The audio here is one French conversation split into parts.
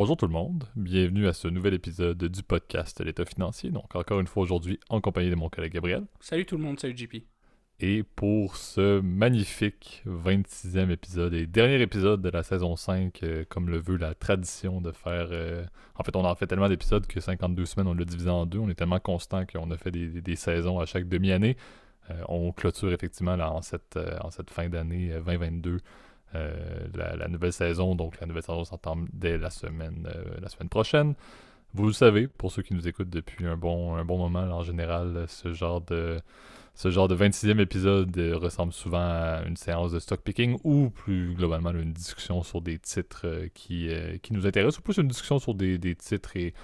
Bonjour tout le monde, bienvenue à ce nouvel épisode du podcast L'État financier. Donc encore une fois aujourd'hui en compagnie de mon collègue Gabriel. Salut tout le monde, salut JP. Et pour ce magnifique 26e épisode et dernier épisode de la saison 5, euh, comme le veut la tradition de faire... euh, En fait, on en fait tellement d'épisodes que 52 semaines, on l'a divisé en deux. On est tellement constant qu'on a fait des, des- des saisons à chaque demi-année. Euh, on clôture effectivement là, en, cette, en cette fin d'année euh, 2022 euh, la, la nouvelle saison. Donc la nouvelle saison s'entend dès la semaine, euh, la semaine prochaine. Vous le savez, pour ceux qui nous écoutent depuis un bon, un bon moment, en général, ce genre de, ce genre de 26e épisode euh, ressemble souvent à une séance de stock picking ou plus globalement là, une discussion sur des titres euh, qui, euh, qui nous intéressent ou plus une discussion sur des, des titres et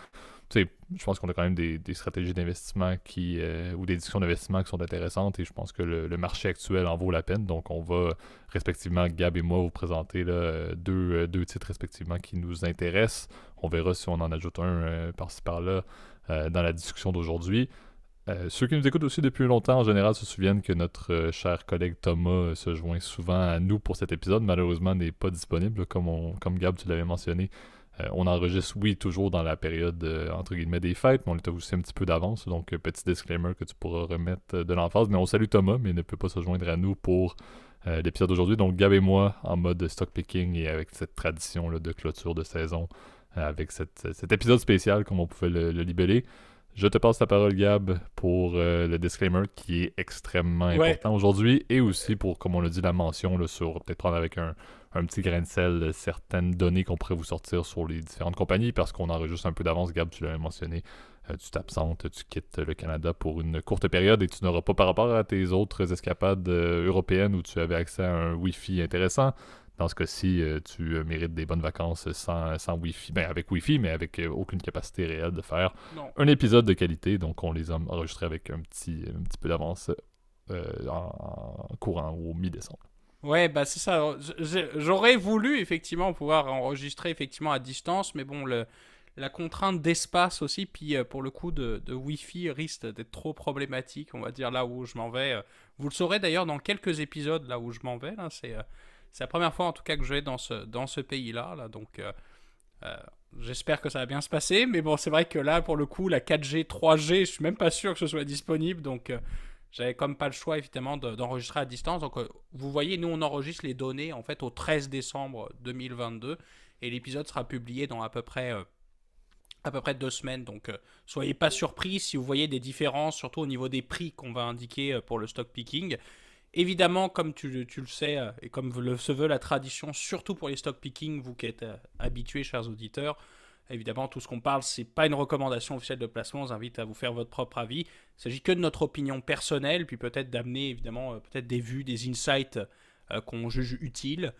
tu sais, je pense qu'on a quand même des, stratégies d'investissement qui euh, ou des discussions d'investissement qui sont intéressantes et je pense que le, marché actuel en vaut la peine. Donc on va respectivement, Gab et moi, vous présenter deux, euh, deux titres respectivement qui nous intéressent. On verra si on en ajoute un euh, par-ci par-là dans la discussion d'aujourd'hui. Ceux qui nous écoutent aussi depuis longtemps, en général, se souviennent que notre cher collègue Thomas se joint souvent à nous pour cet épisode. Malheureusement, n'est pas disponible, comme, on, comme Gab, tu l'avais mentionné. Euh, on enregistre, oui, toujours dans la période, euh, entre guillemets, des fêtes, mais on est aussi un petit peu d'avance. Donc, euh, petit disclaimer que tu pourras remettre de l'emphase. Mais on salue Thomas, mais il ne peut pas se joindre à nous pour l'épisode d'aujourd'hui. Donc, Gab et moi, en mode stock picking et avec cette tradition là, de clôture de saison, avec cette- cet épisode spécial, comme on pouvait le, le libeller. Je te passe la parole, Gab, pour euh, le disclaimer qui est extrêmement Ouais. important aujourd'hui et aussi pour, comme on l'a dit, la mention là, sur peut-être prendre avec un, un petit grain de sel certaines données qu'on pourrait vous sortir sur les différentes compagnies parce qu'on enregistre un peu d'avance. Gab, tu l'avais mentionné, euh, tu t'absentes, tu quittes le Canada pour une courte période et tu n'auras pas par rapport à tes autres escapades euh, européennes où tu avais accès à un Wi-Fi intéressant. Dans ce cas-ci, euh, tu mérites des bonnes vacances sans, sans Wi-Fi, ben avec Wi-Fi, mais avec aucune capacité réelle de faire Non. un épisode de qualité, donc on les a enregistrés avec un petit, un petit peu d'avance en, en courant au mi-décembre. Ouais, bah c'est ça. J'aurais voulu effectivement pouvoir enregistrer effectivement à distance, mais bon, le, la contrainte d'espace aussi, puis euh, pour le coup de, de Wi-Fi risque d'être trop problématique, on va dire là où je m'en vais. euh. Vous le saurez d'ailleurs dans quelques épisodes là où je m'en vais. Euh, c'est la première fois en tout cas que je vais dans ce, dans ce pays-là. Là, donc j'espère que ça va bien se passer. Mais bon, c'est vrai que là pour le coup, la 4G, 3G, je suis même pas sûr que ce soit disponible. Donc j'avais comme pas le choix évidemment de- d'enregistrer à distance. Donc euh, vous voyez, nous on enregistre les données en fait au 13 décembre 2022 et l'épisode sera publié dans à peu près euh, à peu près deux semaines. Donc euh, soyez pas surpris si vous voyez des différences, surtout au niveau des prix qu'on va indiquer pour le stock picking. Évidemment, comme tu, tu le sais, et comme le, se veut la tradition, surtout pour les stock picking, vous qui êtes habitués, chers auditeurs, évidemment, tout ce qu'on parle, c'est pas une recommandation officielle de placement. On vous invite à vous faire votre propre avis. Il s'agit que de notre opinion personnelle, puis peut-être d'amener, évidemment, euh, peut-être des vues, des insights euh, qu'on juge utiles.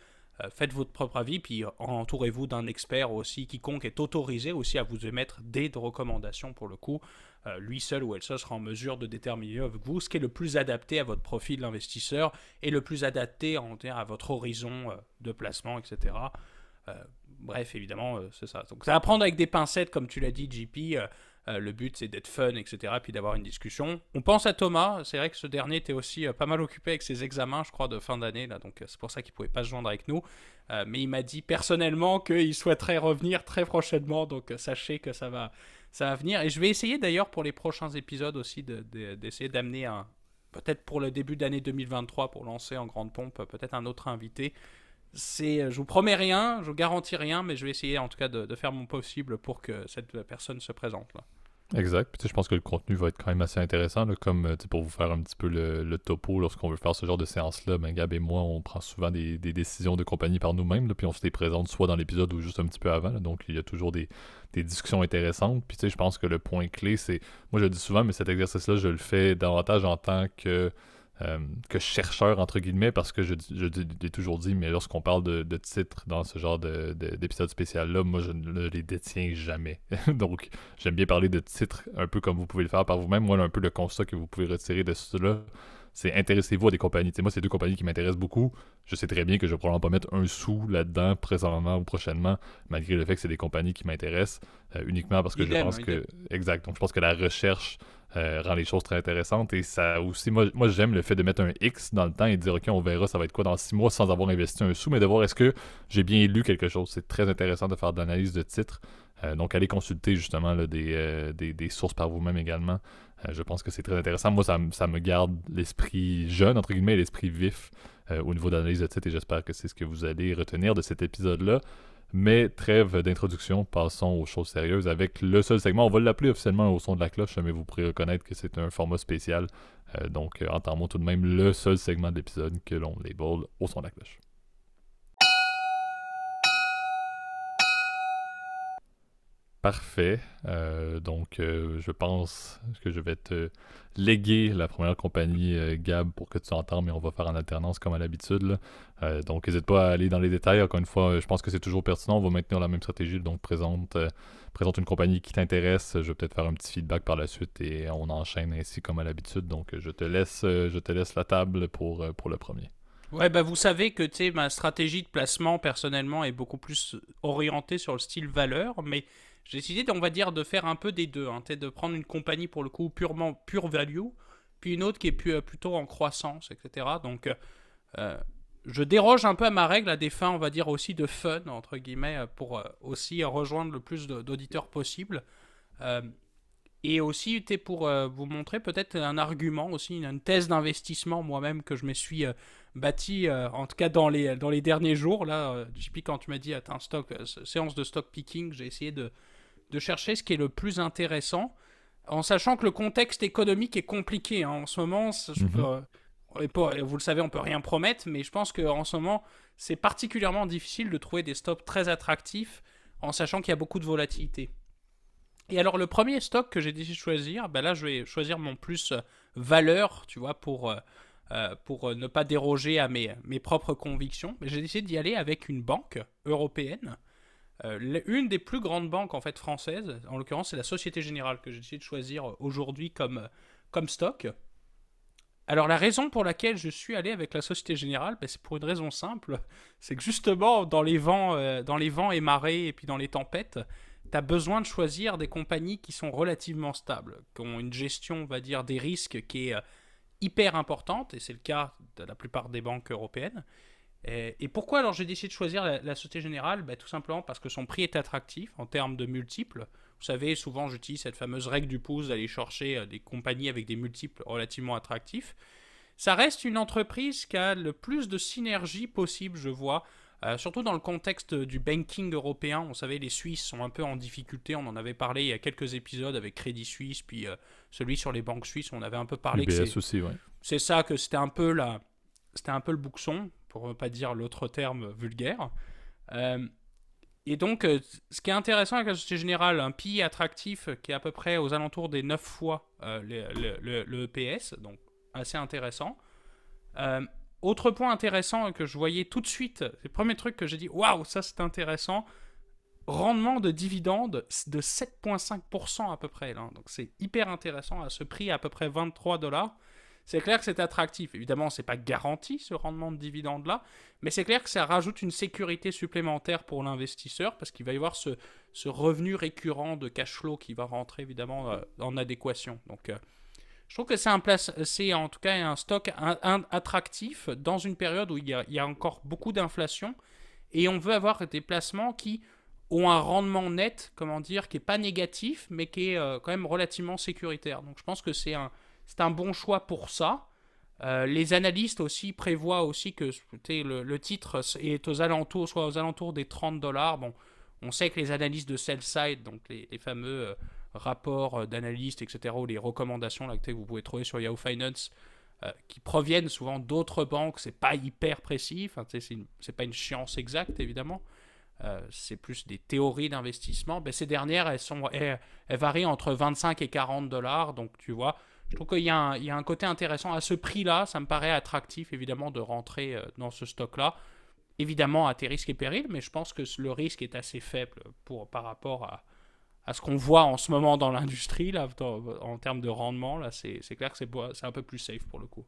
Euh, faites votre propre avis, puis entourez-vous d'un expert aussi, quiconque est autorisé aussi à vous émettre des recommandations pour le coup. Lui seul ou elle seule sera en mesure de déterminer avec vous ce qui est le plus adapté à votre profil d'investisseur et le plus adapté en, à votre horizon de placement, etc. Bref, évidemment, euh, c'est ça. Donc, ça va prendre avec des pincettes, comme tu l'as dit, JP. euh, euh, le but, c'est d'être fun, etc., puis d'avoir une discussion. On pense à Thomas. C'est vrai que ce dernier était aussi pas mal occupé avec ses examens, je crois, de fin d'année, là. Donc, c'est pour ça qu'il pouvait pas se joindre avec nous. Mais il m'a dit personnellement qu'il souhaiterait revenir très prochainement. Donc, sachez que ça va, ça va venir. Et je vais essayer d'ailleurs pour les prochains épisodes aussi de- de- d'essayer d'amener un. Peut-être pour le début d'année 2023, pour lancer en grande pompe, peut-être un autre invité. C'est, euh, je vous promets rien, je vous garantis rien, mais je vais essayer en tout cas de, faire mon possible pour que cette personne se présente là. Exact. Puis je pense que le contenu va être quand même assez intéressant, là, comme euh, pour vous faire un petit peu le, topo lorsqu'on veut faire ce genre de séance-là. Ben, Gab et moi, on prend souvent des, décisions de compagnie par nous-mêmes, puis on se les présente soit dans l'épisode ou juste un petit peu avant. donc il y a toujours des, discussions intéressantes. Puis je pense que le point clé, c'est. Moi, je le dis souvent, mais cet exercice-là, je le fais davantage en tant que. Euh, que chercheur, entre guillemets, parce que je, l'ai toujours dit, mais lorsqu'on parle de, titres dans ce genre de- de- d'épisode spécial-là, moi, je ne les détiens jamais. Donc, j'aime bien parler de titres un peu comme vous pouvez le faire par vous-même. Moi, un peu le constat que vous pouvez retirer de cela, c'est intéressez-vous à des compagnies. moi, c'est deux compagnies qui m'intéressent beaucoup. Je sais très bien que je vais probablement pas mettre un sou là-dedans présentement ou prochainement, malgré le fait que c'est des compagnies qui m'intéressent euh, uniquement parce que je pense que. Exact. Donc, je pense que la recherche euh, rend les choses très intéressantes. Et ça aussi, moi, moi j'aime le fait de mettre un X dans le temps et de dire, OK, on verra, ça va être quoi dans six mois sans avoir investi un sou, mais de voir est-ce que j'ai bien lu quelque chose? C'est très intéressant de faire de l'analyse de titres. Euh, donc, allez consulter justement des, des, sources par vous-même également. Euh, je pense que c'est très intéressant. Moi, ça, me garde l'esprit jeune, entre guillemets, l'esprit vif euh, au niveau d'analyse de titre et j'espère que c'est ce que vous allez retenir de cet épisode-là. Mais trêve d'introduction, passons aux choses sérieuses avec le seul segment. On va l'appeler officiellement au son de la cloche, mais vous pourrez reconnaître que c'est un format spécial. Euh, donc, entendons tout de même le seul segment de l'épisode que l'on label au son de la cloche. Parfait. Euh, donc, euh, je pense que je vais te léguer la première compagnie euh, Gab pour que tu entendes, mais on va faire en alternance comme à l'habitude. donc, n'hésite pas à aller dans les détails. Encore une fois, je pense que c'est toujours pertinent. On va maintenir la même stratégie. Donc, présente, présente une compagnie qui t'intéresse. Je vais peut-être faire un petit feedback par la suite et on enchaîne ainsi comme à l'habitude. Donc, je te laisse, je te laisse la table pour, pour le premier. Ouais, bah vous savez que ma stratégie de placement personnellement est beaucoup plus orientée sur le style valeur, mais j'ai décidé, on va dire, de faire un peu des deux. Hein, de prendre une compagnie pour le coup purement pure value, puis une autre qui est euh, plutôt en croissance, etc. Donc, euh, euh, je déroge un peu à ma règle à des fins, on va dire, aussi de fun, entre guillemets, pour aussi rejoindre le plus d'auditeurs possible. et aussi, pour vous montrer peut-être un argument, aussi une thèse d'investissement moi-même que je me suis bâti, en tout cas dans les, dans les derniers jours. Là, JP, quand tu m'as dit, attends, stock, séance de stock picking, j'ai essayé de de chercher ce qui est le plus intéressant, en sachant que le contexte économique est compliqué. Hein. En ce moment, mhm. vous le savez, on peut rien promettre, mais je pense qu'en ce moment, c'est particulièrement difficile de trouver des stocks très attractifs, en sachant qu'il y a beaucoup de volatilité. Et alors, le premier stock que j'ai décidé de choisir, ben là, je vais choisir mon plus euh, valeur, tu vois, pour, euh, euh, pour ne pas déroger à mes, mes propres convictions. Mais j'ai décidé d'y aller avec une banque européenne euh, une des plus grandes banques en fait françaises, en l'occurrence c'est la Société Générale que j'ai décidé de choisir aujourd'hui comme, euh, comme stock. Alors la raison pour laquelle je suis allé avec la Société Générale, ben, c'est pour une raison simple, c'est que justement dans les vents, euh, dans les vents et marées et puis dans les tempêtes, tu as besoin de choisir des compagnies qui sont relativement stables, qui ont une gestion, on va dire, des risques qui est hyper importante, et c'est le cas de la plupart des banques européennes, et, pourquoi alors j'ai décidé de choisir la, Société Générale? Ben, Tout simplement parce que son prix est attractif en termes de multiples. Vous savez, souvent j'utilise cette fameuse règle du pouce d'aller chercher euh, des compagnies avec des multiples relativement attractifs. Ça reste une entreprise qui a le plus de synergie possible, je vois, euh, surtout dans le contexte du banking européen. Vous savez, les Suisses sont un peu en difficulté. On en avait parlé il y a quelques épisodes avec Crédit Suisse, puis euh, celui sur les banques suisses. On avait un peu parlé. UBS aussi, ouais. C'est ça que c'était un peu la, c'était un peu le bouxon pour ne pas dire l'autre terme vulgaire. Euh, et donc, euh, ce qui est intéressant avec la Société Générale, un PI attractif qui est à peu près aux alentours des 9 fois euh, le, EPS, donc assez intéressant. autre point intéressant que je voyais tout de suite, c'est le premier truc que j'ai dit, waouh, ça c'est intéressant, rendement de dividende de 7,5% à peu près. Donc c'est hyper intéressant à ce prix à peu près 23 dollars c'est clair que c'est attractif. Évidemment, c'est pas garanti ce rendement de dividende là, mais c'est clair que ça rajoute une sécurité supplémentaire pour l'investisseur parce qu'il va y avoir ce, revenu récurrent de cash flow qui va rentrer évidemment euh, en adéquation. Donc, euh, je trouve que c'est un place, en tout cas un stock attractif dans une période où il y a, encore beaucoup d'inflation et on veut avoir des placements qui ont un rendement net, comment dire, qui est pas négatif, mais qui est euh, quand même relativement sécuritaire. Donc, je pense que c'est un c'est un bon choix pour ça. Euh, les analystes aussi prévoient aussi que le, titre est aux alentours, soit aux alentours des 30 dollars. Bon, on sait que les analystes de sell side, donc les, fameux euh, rapports euh, d'analystes, etc., ou les recommandations que vous pouvez trouver sur Yahoo Finance, qui proviennent souvent d'autres banques, c'est pas hyper précis, enfin, c'est pas une science exacte évidemment. c'est plus des théories d'investissement. Ben, ces dernières, elles, sont, elles, varient entre 25 et 40 dollars. Donc, tu vois, je trouve qu'il y, a un côté intéressant. À ce prix-là, ça me paraît attractif, évidemment, de rentrer euh, dans ce stock-là. Évidemment, à tes risques et périls, mais je pense que le risque est assez faible par rapport à, ce qu'on voit en ce moment dans l'industrie, là, en termes de rendement. Là, c'est clair que c'est un peu plus safe pour le coup.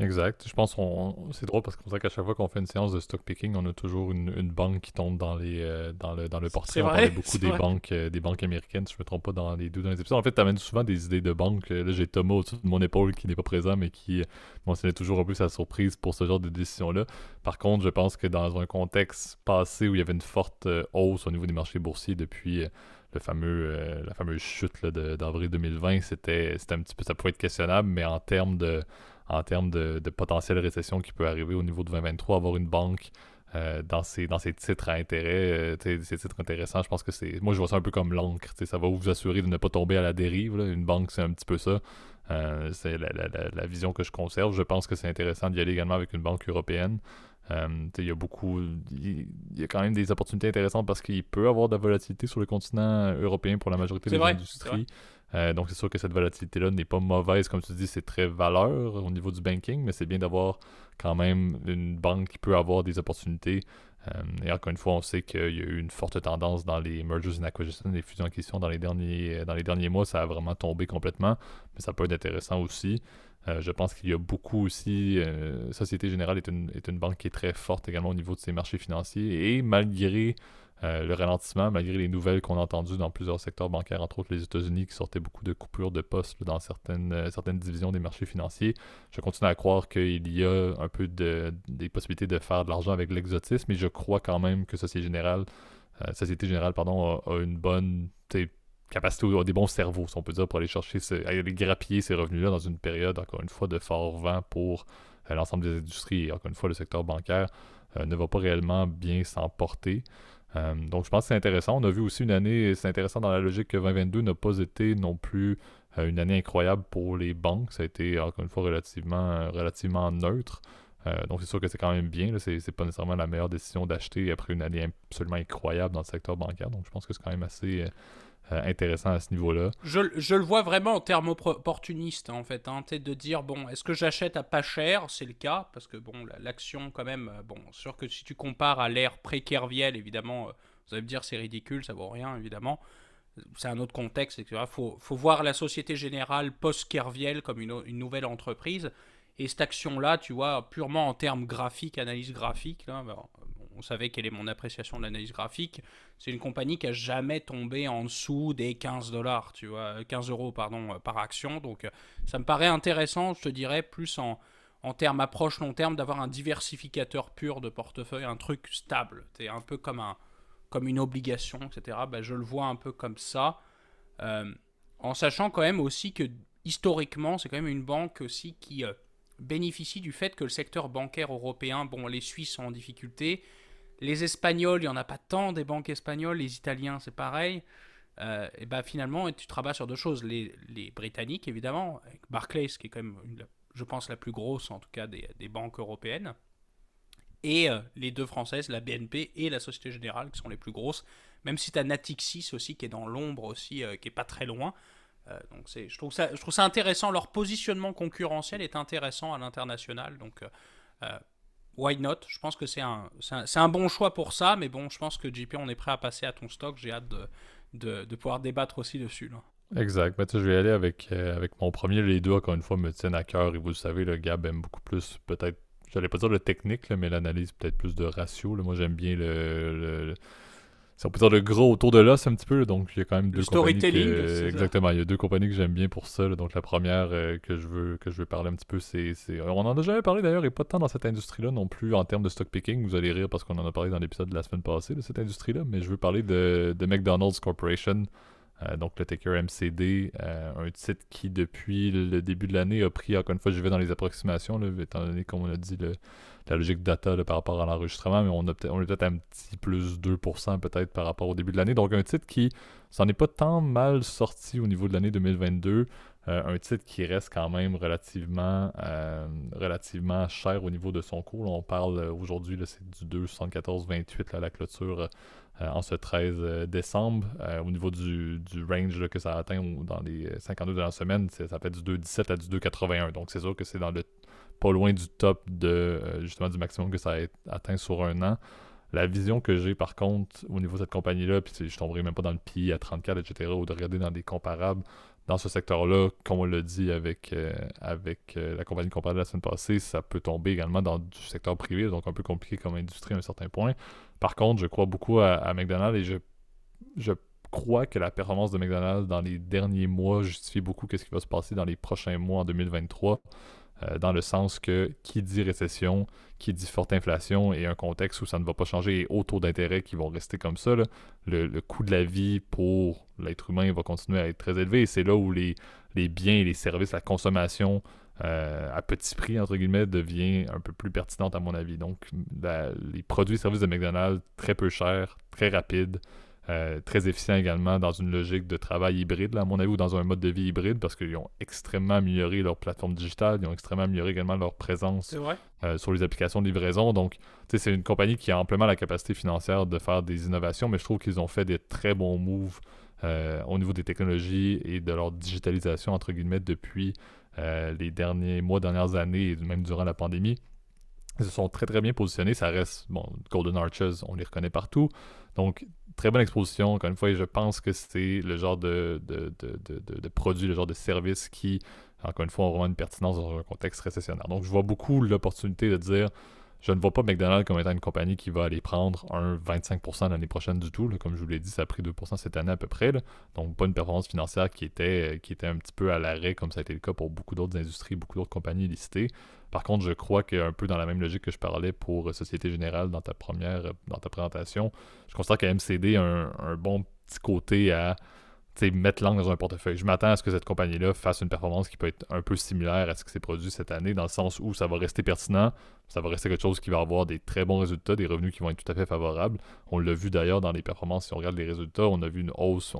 Exact. Je pense qu'on c'est drôle parce qu'on sait qu'à chaque fois qu'on fait une séance de stock picking, on a toujours une, une banque qui tombe dans les euh, dans le dans le portrait. On parlait beaucoup des banques euh, des banques américaines, si je me trompe pas dans les deux derniers épisodes. En fait, tu amènes souvent des idées de banques. Là, j'ai Thomas au-dessus de mon épaule qui n'est pas présent mais qui mentionnait toujours un peu sa surprise pour ce genre de décision-là. Par contre, je pense que dans un contexte passé où il y avait une forte euh, hausse au niveau des marchés boursiers depuis le fameux la fameuse chute d'avril 2020, c'était c'était un petit peu ça pouvait être questionnable, mais en termes de en termes de, potentielle récession qui peut arriver au niveau de 2023, avoir une banque euh, dans, ces, dans titres à intérêt, euh, ces titres intéressants, je pense que c'est. Moi, je vois ça un peu comme l'encre. Ça va vous assurer de ne pas tomber à la dérive. Une banque, c'est un petit peu ça. Euh, c'est la, vision que je conserve. Je pense que c'est intéressant d'y aller également avec une banque européenne. il y a beaucoup. Il y a quand même des opportunités intéressantes parce qu'il peut y avoir de la volatilité sur le continent européen pour la majorité des industries. Euh, donc, c'est sûr que cette volatilité-là n'est pas mauvaise. Comme tu dis, c'est très valeur au niveau du banking, mais c'est bien d'avoir quand même une banque qui peut avoir des opportunités. Euh, et encore une fois, on sait qu'il y a eu une forte tendance dans les mergers and acquisitions, les fusions acquisitions dans les derniers, dans les derniers mois. Ça a vraiment tombé complètement, mais ça peut être intéressant aussi. Euh, je pense qu'il y a beaucoup aussi. Société Générale est une, est une banque qui est très forte également au niveau de ses marchés financiers. Et malgré euh, le ralentissement, malgré les nouvelles qu'on a entendues dans plusieurs secteurs bancaires, entre autres les États-Unis, qui sortaient beaucoup de coupures de postes dans certaines, euh, certaines divisions des marchés financiers. Je continue à croire qu'il y a un peu de, des possibilités de faire de l'argent avec l'exotisme, mais je crois quand même que Société Générale, euh, Société Générale pardon, a, une bonne capacité, a des bons cerveaux, si on peut dire, pour aller chercher, aller grappiller ces revenus-là dans une période, encore une fois, de fort vent pour l'ensemble des industries. Et encore une fois, le secteur bancaire ne va pas réellement bien s'emporter. Euh, donc je pense que c'est intéressant. On a vu aussi une année, c'est intéressant dans la logique que 2022 n'a pas été non plus euh, une année incroyable pour les banques. Ça a été encore une fois relativement, relativement neutre. Euh, donc c'est sûr que c'est quand même bien. C'est, c'est pas nécessairement la meilleure décision d'acheter après une année absolument incroyable dans le secteur bancaire. Donc je pense que c'est quand même assez, euh, intéressant à ce niveau-là. Je, le vois vraiment en termes opportunistes, en fait. Hein, de dire, bon, est-ce que j'achète à pas cher? C'est le cas, parce que, bon, l'action, quand même, euh, bon, sûr que si tu compares à l'ère pré-Kerviel, évidemment, euh, vous allez me dire, c'est ridicule, ça vaut rien, évidemment. C'est un autre contexte, etc. Il faut, voir la Société Générale post-Kerviel comme une, une, nouvelle entreprise. Et cette action-là, tu vois, purement en termes graphiques, analyse graphique, là, ben, on savait quelle est mon appréciation de l'analyse graphique. C'est une compagnie qui a jamais tombé en dessous des 15 dollars, tu vois, 15 euros pardon euh, par action. Donc euh, ça me paraît intéressant, je te dirais, plus en, en termes approche long terme, d'avoir un diversificateur pur de portefeuille, un truc stable. C'est un peu comme un comme une obligation, etc. Ben, je le vois un peu comme ça, euh, en sachant quand même aussi que historiquement, c'est quand même une banque aussi qui bénéficie du fait que le secteur bancaire européen, bon, les Suisses sont en difficulté, les Espagnols, il n'y en a pas tant des banques espagnoles, les Italiens, c'est pareil. Euh, et ben finalement, tu travailles sur deux choses. Les, Britanniques, évidemment, Barclays, qui est quand même, je pense, la plus grosse, en tout cas, des, banques européennes. Et euh, les deux françaises, la BNP et la Société Générale, qui sont les plus grosses. Même si tu as Natixis aussi, qui est dans l'ombre aussi, euh, qui est pas très loin. donc je, trouve ça, je trouve ça intéressant. Leur positionnement concurrentiel est intéressant à l'international. Donc why not? Je pense que c'est un, c'est un, bon choix pour ça, mais bon, je pense que JP, on est prêt à passer à ton stock. J'ai hâte de, de, pouvoir débattre aussi dessus. Exact. Ben, je vais aller avec, euh, avec mon premier. Les deux, encore une fois, me tiennent à cœur. Et vous le savez, le Gab aime beaucoup plus, peut-être, j'allais pas dire le technique, mais l'analyse, peut-être plus de ratio. Moi, j'aime bien le si on peut dire le gros autour de l'os un petit peu. donc, il y a quand même deux compagnies. Que, exactement, il y a deux compagnies que j'aime bien pour ça. donc, la première euh, que, je veux, que je veux parler un petit peu, c'est. On en a jamais parlé d'ailleurs, et pas tant dans cette industrie-là non plus en termes de stock picking. Vous allez rire parce qu'on en a parlé dans l'épisode de la semaine passée de cette industrie-là. Mais je veux parler de, de McDonald's Corporation. Euh, donc le ticker MCD, euh, un titre qui depuis le début de l'année a pris, encore une fois je vais dans les approximations, là, étant donné comme on a dit le, la logique data par rapport à l'enregistrement, mais on, a peut on est peut-être un petit plus 2% peut-être par rapport au début de l'année. Donc un titre qui s'en est pas tant mal sorti au niveau de l'année 2022. Euh, un titre qui reste quand même relativement, euh, relativement cher au niveau de son cours. on parle euh, aujourd'hui, c'est du 2,74,28 à la clôture en ce 13 décembre. au niveau du, range que ça atteint dans les 52 de la semaine, ça fait du 2,17 à du 2,81. Donc c'est sûr que c'est dans le pas loin du top de euh, justement du maximum que ça a atteint sur un an. La vision que j'ai par contre au niveau de cette compagnie-là, puis je tomberai même pas dans le PI à 34, etc., ou de regarder dans des comparables, dans ce secteur-là, comme on l'a dit avec, euh, avec euh, la compagnie qu'on parlait la semaine passée, ça peut tomber également dans du secteur privé, donc un peu compliqué comme industrie à un certain point. Par contre, je crois beaucoup à, McDonald's et je, je crois que la performance de McDonald's dans les derniers mois justifie beaucoup ce qui va se passer dans les prochains mois en 2023. Euh, dans le sens que qui dit récession, qui dit forte inflation et un contexte où ça ne va pas changer et hauts taux d'intérêt qui vont rester comme ça, le, coût de la vie pour l'être humain va continuer à être très élevé et c'est là où les, biens et les services, la consommation euh, à petit prix, entre guillemets, devient un peu plus pertinente à mon avis. Donc, les produits et services de McDonald's, très peu chers, très rapides, euh, très efficient également dans une logique de travail hybride, là, à mon avis, ou dans un mode de vie hybride, parce qu'ils ont extrêmement amélioré leur plateforme digitale, ils ont extrêmement amélioré également leur présence euh, sur les applications de livraison. Donc, c'est une compagnie qui a amplement la capacité financière de faire des innovations, mais je trouve qu'ils ont fait des très bons moves euh, au niveau des technologies et de leur digitalisation, entre guillemets, depuis les derniers mois, dernières années, et même durant la pandémie. Ils se sont très très bien positionnés. Ça reste, bon, Golden Arches, on les reconnaît partout. Donc, très bonne exposition. Encore une fois, je pense que c'est le genre de, de, de, de, produit, le genre de service qui, encore une fois, ont vraiment une pertinence dans un contexte récessionnaire. Donc, je vois beaucoup l'opportunité de dire je ne vois pas McDonald's comme étant une compagnie qui va aller prendre un 25% l'année prochaine du tout. Comme je vous l'ai dit, ça a pris 2% cette année à peu près. Donc, pas une performance financière qui était, qui était un petit peu à l'arrêt, comme ça a été le cas pour beaucoup d'autres industries, beaucoup d'autres compagnies listées. Par contre, je crois qu'un peu dans la même logique que je parlais pour Société Générale dans ta première, ta présentation, je considère que MCD a un bon petit côté à mettre l'angle dans un portefeuille. Je m'attends à ce que cette compagnie-là fasse une performance qui peut être un peu similaire à ce qui s'est produit cette année, dans le sens où ça va rester pertinent, ça va rester quelque chose qui va avoir des très bons résultats, des revenus qui vont être tout à fait favorables. On l'a vu d'ailleurs dans les performances, si on regarde les résultats, on a vu une hausse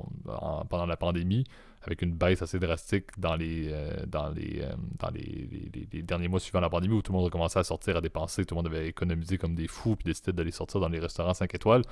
pendant la pandémie, avec une baisse assez drastique dans les, euh, dans, les, euh, dans les, les, derniers mois suivant la pandémie, où tout le monde a commencé à sortir, à dépenser, tout le monde avait économisé comme des fous, puis décidé d'aller sortir dans les restaurants 5 étoiles.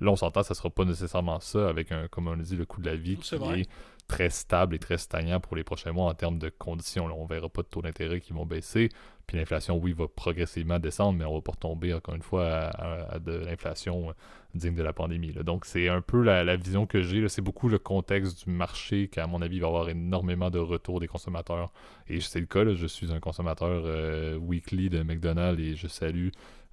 Là, on s'entend, ça sera pas nécessairement ça, avec un, comme on dit, le coût de la vie qui est très stable et très stagnant pour les prochains mois en termes de conditions. On verra pas de taux d'intérêt qui vont baisser. Puis l'inflation, oui, va progressivement descendre, mais on va pas retomber encore une fois à, de l'inflation digne de la pandémie. Donc c'est un peu la, vision que j'ai. C'est beaucoup le contexte du marché qui, à mon avis, va avoir énormément de retours des consommateurs. Et c'est le cas, je suis un consommateur euh, weekly de McDonald's et je salue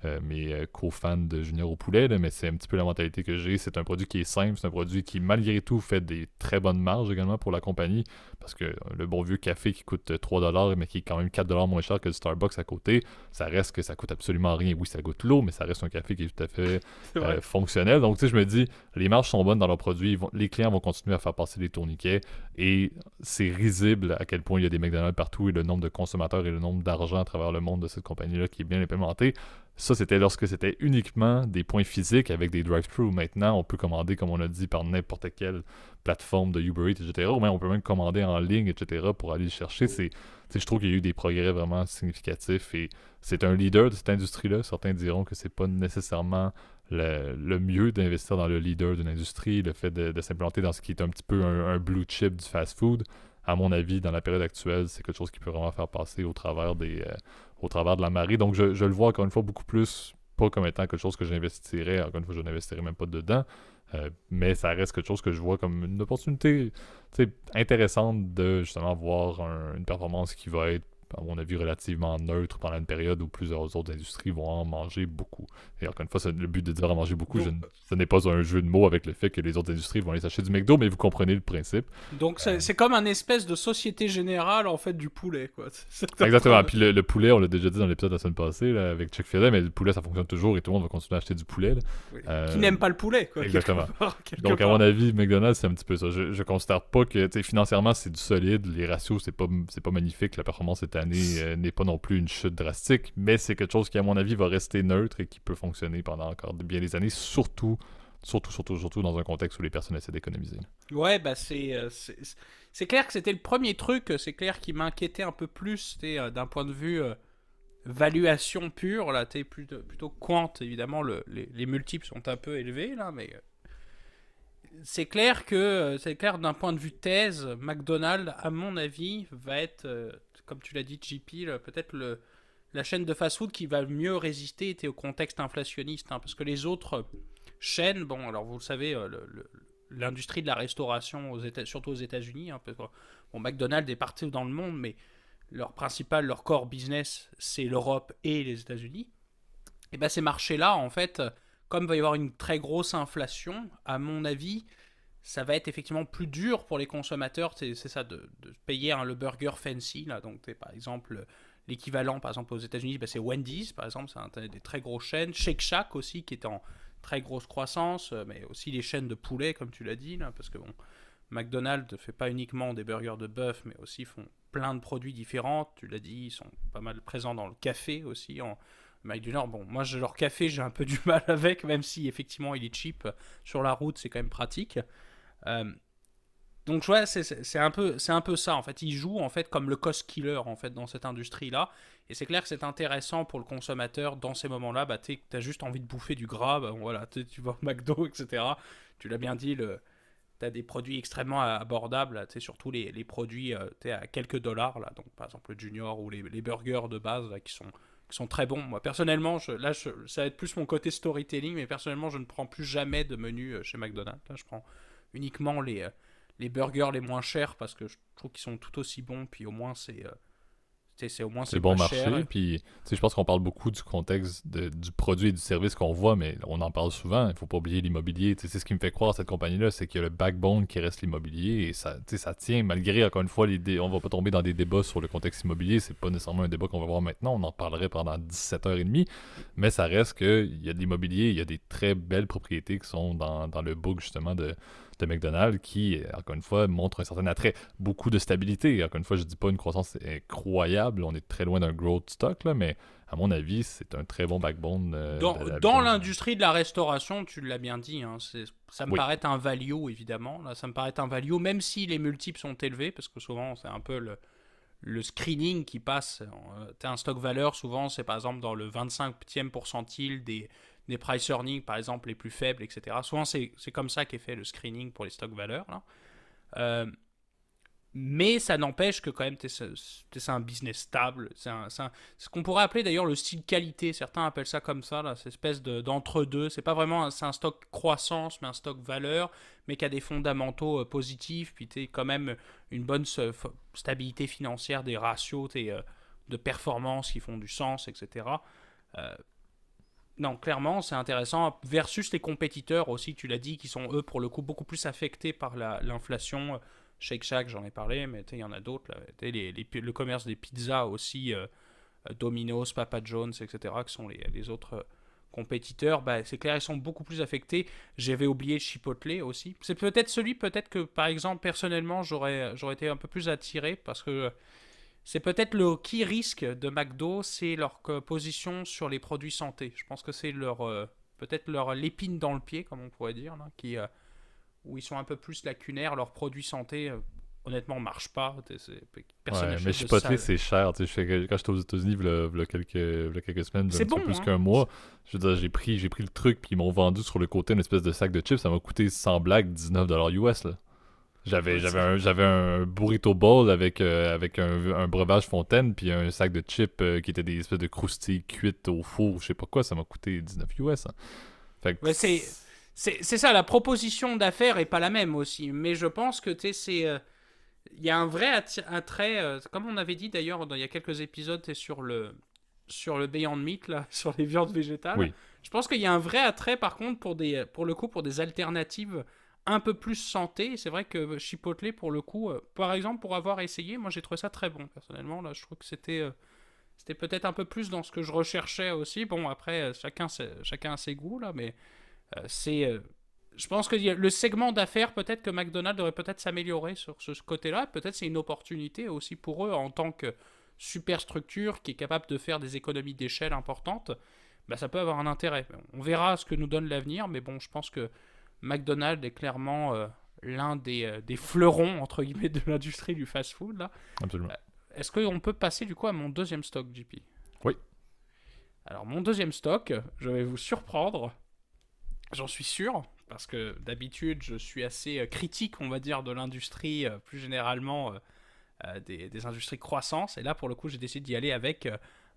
euh, mes euh, co-fans de Junior au poulet, mais c'est un petit peu la mentalité que j'ai. C'est un produit qui est simple, c'est un produit qui, malgré tout, fait des très bonnes marges également pour la compagnie. Parce que le bon vieux café qui coûte 3$, mais qui est quand même 4$ moins cher que le Starbucks à côté, ça reste que ça coûte absolument rien. Oui, ça goûte l'eau, mais ça reste un café qui est tout à fait euh, fonctionnel. Donc, tu sais, je me dis, les marges sont bonnes dans leurs produits, les clients vont continuer à faire passer des tourniquets, et c'est risible à quel point il y a des McDonald's partout, et le nombre de consommateurs et le nombre d'argent à travers le monde de cette compagnie-là qui est bien implémenté. Ça, c'était lorsque c'était uniquement des points physiques avec des drive-thru. Maintenant, on peut commander, comme on a dit, par n'importe quelle plateforme de Uber Eats, etc. Ou même on peut même commander en ligne, etc. pour aller le chercher. C'est, je trouve qu'il y a eu des progrès vraiment significatifs et c'est un leader de cette industrie-là. Certains diront que c'est pas nécessairement le, mieux d'investir dans le leader d'une industrie, le fait de, s'implanter dans ce qui est un petit peu un, un blue chip du fast-food à mon avis, dans la période actuelle, c'est quelque chose qui peut vraiment faire passer au travers des, euh, au travers de la marée. Donc, je, le vois encore une fois beaucoup plus, pas comme étant quelque chose que j'investirais. Encore une fois, je n'investirais même pas dedans. Euh, mais ça reste quelque chose que je vois comme une opportunité intéressante de justement voir une performance qui va être à mon avis, relativement neutre pendant une période où plusieurs autres industries vont en manger beaucoup. Et encore une fois, le but de dire en manger beaucoup, ce n'est pas un jeu de mots avec le fait que les autres industries vont aller s'acheter du McDo, mais vous comprenez le principe. Donc c'est euh, comme un espèce de société générale, en fait, du poulet, quoi. Exactement. Puis le, poulet, on l'a déjà dit dans l'épisode de la semaine passée, avec Chuck fil mais le poulet, ça fonctionne toujours et tout le monde va continuer à acheter du poulet. Euh, Qui n'aime pas le poulet, quoi. Exactement. Donc, à mon avis, McDonald's, c'est un petit peu ça. Je, je considère pas que, financièrement, c'est du solide. Les ratios, c'est pas, pas magnifique. La performance est euh, n'est pas non plus une chute drastique, mais c'est quelque chose qui, à mon avis, va rester neutre et qui peut fonctionner pendant encore bien des années, surtout, surtout, surtout, surtout dans un contexte où les personnes essaient d'économiser. Ouais, bah euh, c'est, c'est, clair que c'était le premier truc, c'est clair qui m'inquiétait un peu plus, euh, d'un point de vue valuation pure, là, t'es plutôt, plutôt quant, évidemment, le, les, les, multiples sont un peu élevés, là, mais c'est clair que, c'est clair d'un point de vue thèse, McDonald's, à mon avis, va être comme tu l'as dit, JP, peut-être la chaîne de fast-food qui va mieux résister au contexte inflationniste. Hein, parce que les autres chaînes, bon, alors vous le savez, euh, l'industrie de la restauration, surtout aux États-Unis. Hein, McDonald's est partout dans le monde, mais leur principal, leur core business, c'est l'Europe et les États-Unis. Et bien ces marchés-là, en fait, comme il va y avoir une très grosse inflation, à mon avis, ça va être effectivement plus dur pour les consommateurs, c'est ça, de, payer un, le burger fancy. Là. Donc, par exemple, l'équivalent, par exemple, aux États-Unis, bah, c'est Wendy's, par exemple, c'est un des très grosses chaînes. Shake Shack aussi, qui est en très grosse croissance, euh, mais aussi les chaînes de poulet, comme tu l'as dit, là, parce que bon, McDonald's ne fait pas uniquement des burgers de bœuf, mais aussi font plein de produits différents. Tu l'as dit, ils sont pas mal présents dans le café aussi. En Amérique du Nord, bon, moi, leur café, j'ai un peu du mal avec, même si effectivement il est cheap. Sur la route, c'est quand même pratique. Euh, donc ouais, c'est un peu c'est un peu ça en fait. Ils jouent en fait comme le cost killer en fait dans cette industrie là. Et c'est clair que c'est intéressant pour le consommateur dans ces moments-là. Bah tu as juste envie de bouffer du gras, bah, voilà, tu vas au McDo, etc. Tu l'as bien dit, le tu as des produits extrêmement abordables, surtout les, produits euh, à quelques dollars là. Donc par exemple le Junior ou les, burgers de base qui sont qui sont très bons. Moi personnellement, là ça va être plus mon côté storytelling, mais personnellement je ne prends plus jamais de menu euh, chez McDonald's. Je prends uniquement les, euh, les burgers les moins chers parce que je trouve qu'ils sont tout aussi bons. Puis au moins, c'est. Euh, c'est au moins c'est bon marché puis je pense qu'on parle beaucoup du contexte du produit et du service qu'on voit mais on en parle souvent il faut pas oublier l'immobilier c'est ce qui me fait croire cette compagnie là c'est qu'il y a le backbone qui reste l'immobilier et ça ça tient malgré encore une fois l'idée on va pas tomber dans des débats sur le contexte immobilier c'est pas nécessairement un débat qu'on va voir maintenant on en parlerait pendant 17h30 mais ça reste qu'il y a de l'immobilier il y a des très belles propriétés qui sont dans, dans le book justement de de McDonald's qui, encore une fois, montre un certain attrait. Beaucoup de stabilité. Encore une fois, je ne dis pas une croissance incroyable. On est très loin d'un growth stock, là, mais à mon avis, c'est un très bon backbone. Euh, dans, l'industrie de la restauration, tu l'as bien dit, hein, ça me paraît un value, évidemment. Là, ça me paraît un value, même si les multiples sont élevés, parce que souvent, c'est un peu le, le screening qui passe. Euh, tu as un stock valeur, souvent, c'est par exemple dans le 25e pourcentile des des price earnings, par exemple, les plus faibles, etc. Souvent, c'est comme ça qu'est fait le screening pour les stocks valeurs. Euh, mais ça n'empêche que quand même, c'est un business stable. C'est ce qu'on pourrait appeler d'ailleurs le style qualité. Certains appellent ça comme ça, là, cette espèce d'entre-deux. c'est pas vraiment un, un stock croissance, mais un stock valeur, mais qui a des fondamentaux euh, positifs. Puis tu quand même une bonne stabilité financière des ratios euh, de performance qui font du sens, etc non, clairement, c'est intéressant. Versus les compétiteurs aussi, tu l'as dit, qui sont eux, pour le coup, beaucoup plus affectés par l'inflation. Shake Shack, j'en ai parlé, mais il y en a d'autres. Le commerce des pizzas aussi, euh, Domino's, Papa John's, etc., qui sont les, autres euh, compétiteurs. Bah, c'est clair, ils sont beaucoup plus affectés. J'avais oublié Chipotle aussi. C'est peut-être celui, peut-être que, par exemple, personnellement, j'aurais été un peu plus attiré parce que c'est peut-être le qui risque de McDo, c'est leur position sur les produits santé. Je pense que c'est leur euh, peut-être leur l'épine dans le pied, comme on pourrait dire, qui, euh, où ils sont un peu plus lacunaires. Leurs produits santé, euh, honnêtement, marchent pas. Personne ouais, mais Chipotle, c'est cher. quand j'étais aux États-Unis, il y a quelques, quelques semaines, c'est bon, plus hein. qu'un mois. Je veux dire, j'ai pris, j'ai pris le truc, puis ils m'ont vendu sur le côté une espèce de sac de chips. Ça m'a coûté sans blague 19$ US. Là. J'avais, j'avais, un, j'avais un burrito bowl avec, euh, avec un, breuvage fontaine, puis un sac de chips euh, qui était des espèces de croustilles cuites au four, je sais pas quoi, ça m'a coûté 19 US. Hein. c'est, c'est, ça, la proposition d'affaires est pas la même aussi, mais je pense que tu c'est. Euh, il y a un vrai attrait, comme on avait dit d'ailleurs il y a quelques épisodes, es sur le, sur le Beyond Meat, là, sur les viandes végétales. Je pense qu'il y a un vrai attrait par contre pour, des, pour le coup pour des alternatives un peu plus santé. C'est vrai que Chipotle, pour le coup, euh, par exemple, pour avoir essayé, moi j'ai trouvé ça très bon personnellement. Là, je trouve que c'était euh, peut-être un peu plus dans ce que je recherchais aussi. Bon, après, euh, chacun, chacun a ses goûts là, mais c'est. je pense que le segment d'affaires, peut-être que McDonald's devrait peut-être s'améliorer sur ce côté-là. Peut-être c'est une opportunité aussi pour eux en tant que super structure qui est capable de faire des économies d'échelle importantes. Bah, ça peut avoir un intérêt. On verra ce que nous donne l'avenir, mais bon, je pense que McDonald's est clairement euh, l'un des, euh, des, fleurons, entre guillemets, de l'industrie du fast-food. Là. Absolument. Euh, est-ce qu'on peut passer du coup à mon deuxième stock, JP Oui. Alors, mon deuxième stock, je vais vous surprendre. J'en suis sûr, parce que d'habitude, je suis assez critique, on va dire, de l'industrie, plus généralement des, des, industries croissance. Et là, pour le coup, j'ai décidé d'y aller avec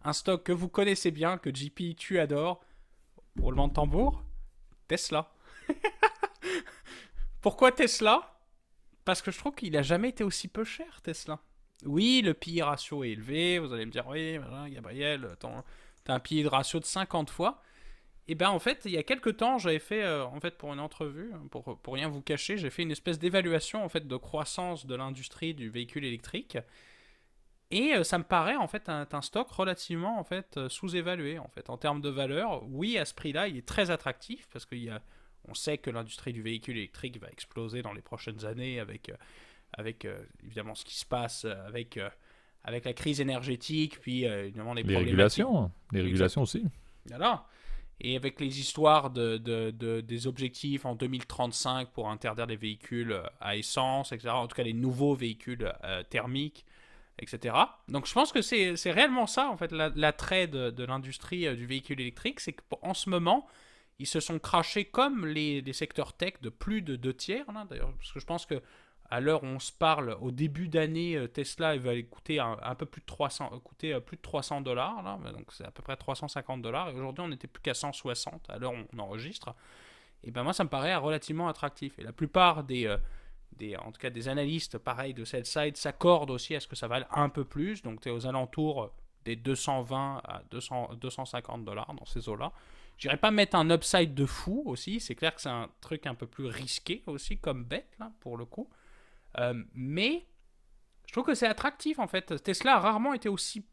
un stock que vous connaissez bien, que JP, tu adores. Roulement de tambour Tesla. Pourquoi Tesla? Parce que je trouve qu'il a jamais été aussi peu cher, Tesla. Oui, le PI ratio est élevé. Vous allez me dire, oui, Gabriel, t'as un PI ratio de 50 fois. Et ben en fait, il y a quelques temps, j'avais fait, euh, en fait, pour une entrevue, pour, pour rien vous cacher, j'ai fait une espèce d'évaluation en fait de croissance de l'industrie du véhicule électrique. Et euh, ça me paraît en fait un, un stock relativement en fait euh, sous-évalué en fait en termes de valeur. Oui, à ce prix-là, il est très attractif parce qu'il y a, on sait que l'industrie du véhicule électrique va exploser dans les prochaines années avec, avec évidemment ce qui se passe avec avec la crise énergétique, puis évidemment les, les régulations, hein. les régulations aussi. Voilà. Et avec les histoires de, de, des objectifs en 2035 pour interdire les véhicules euh, à essence, etc. En tout cas, les nouveaux véhicules euh, thermiques, etc. Donc je pense que c'est réellement ça, en fait, l'attrait de, de l'industrie euh, du véhicule électrique. C'est qu'en ce moment, ils se sont crachés comme les, secteurs tech de plus de deux tiers, d'ailleurs. Parce que je pense que à l'heure où on se parle, au début d'année, euh, Tesla va coûter un, peu plus de 300, euh, coûter euh, plus de 300 dollars, donc c'est à peu près 350 dollars, et aujourd'hui on n'était plus qu'à 160 à l'heure où on enregistre. Et ben moi ça me paraît relativement attractif. Et la plupart des, des en tout cas des analystes, pareil de sell side, s'accordent aussi à ce que ça vale un peu plus, donc tu es aux alentours des 220 à 200, 250 dollars dans ces eaux-là. J'irais pas mettre un upside de fou aussi, c'est clair que c'est un truc un peu plus risqué aussi comme bête là pour le coup. Euh, mais je trouve que c'est attractif en fait. Tesla a rarement été aussi,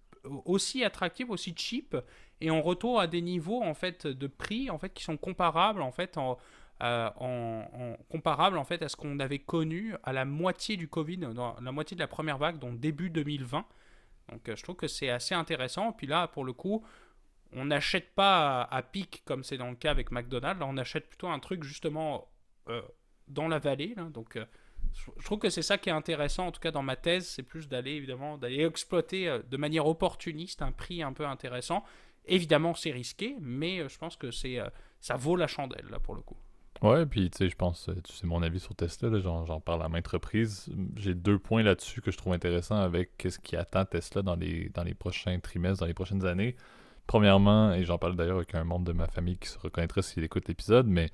aussi attractif, aussi cheap, et on retourne à des niveaux en fait de prix en fait qui sont comparables en fait en, euh, en, comparable en fait à ce qu'on avait connu à la moitié du Covid, la moitié de la première vague, donc début 2020. Donc euh, je trouve que c'est assez intéressant. Puis là, pour le coup, on n'achète pas à, pic comme c'est dans le cas avec McDonald's. On achète plutôt un truc justement dans la vallée. donc je trouve que c'est ça qui est intéressant, en tout cas dans ma thèse, c'est plus d'aller évidemment d'aller exploiter euh, de manière opportuniste un prix un peu intéressant. Évidemment, c'est risqué, mais euh, je pense que c'est euh, ça vaut la chandelle là pour le coup. Ouais, puis tu sais, je pense, tu sais mon avis sur Tesla, j'en parle à maintes reprises. J'ai deux points là-dessus que je trouve intéressants avec ce qui attend Tesla dans les, dans les prochains trimestres, dans les prochaines années. Premièrement, et j'en parle d'ailleurs avec un membre de ma famille qui se reconnaîtra s'il écoute l'épisode, mais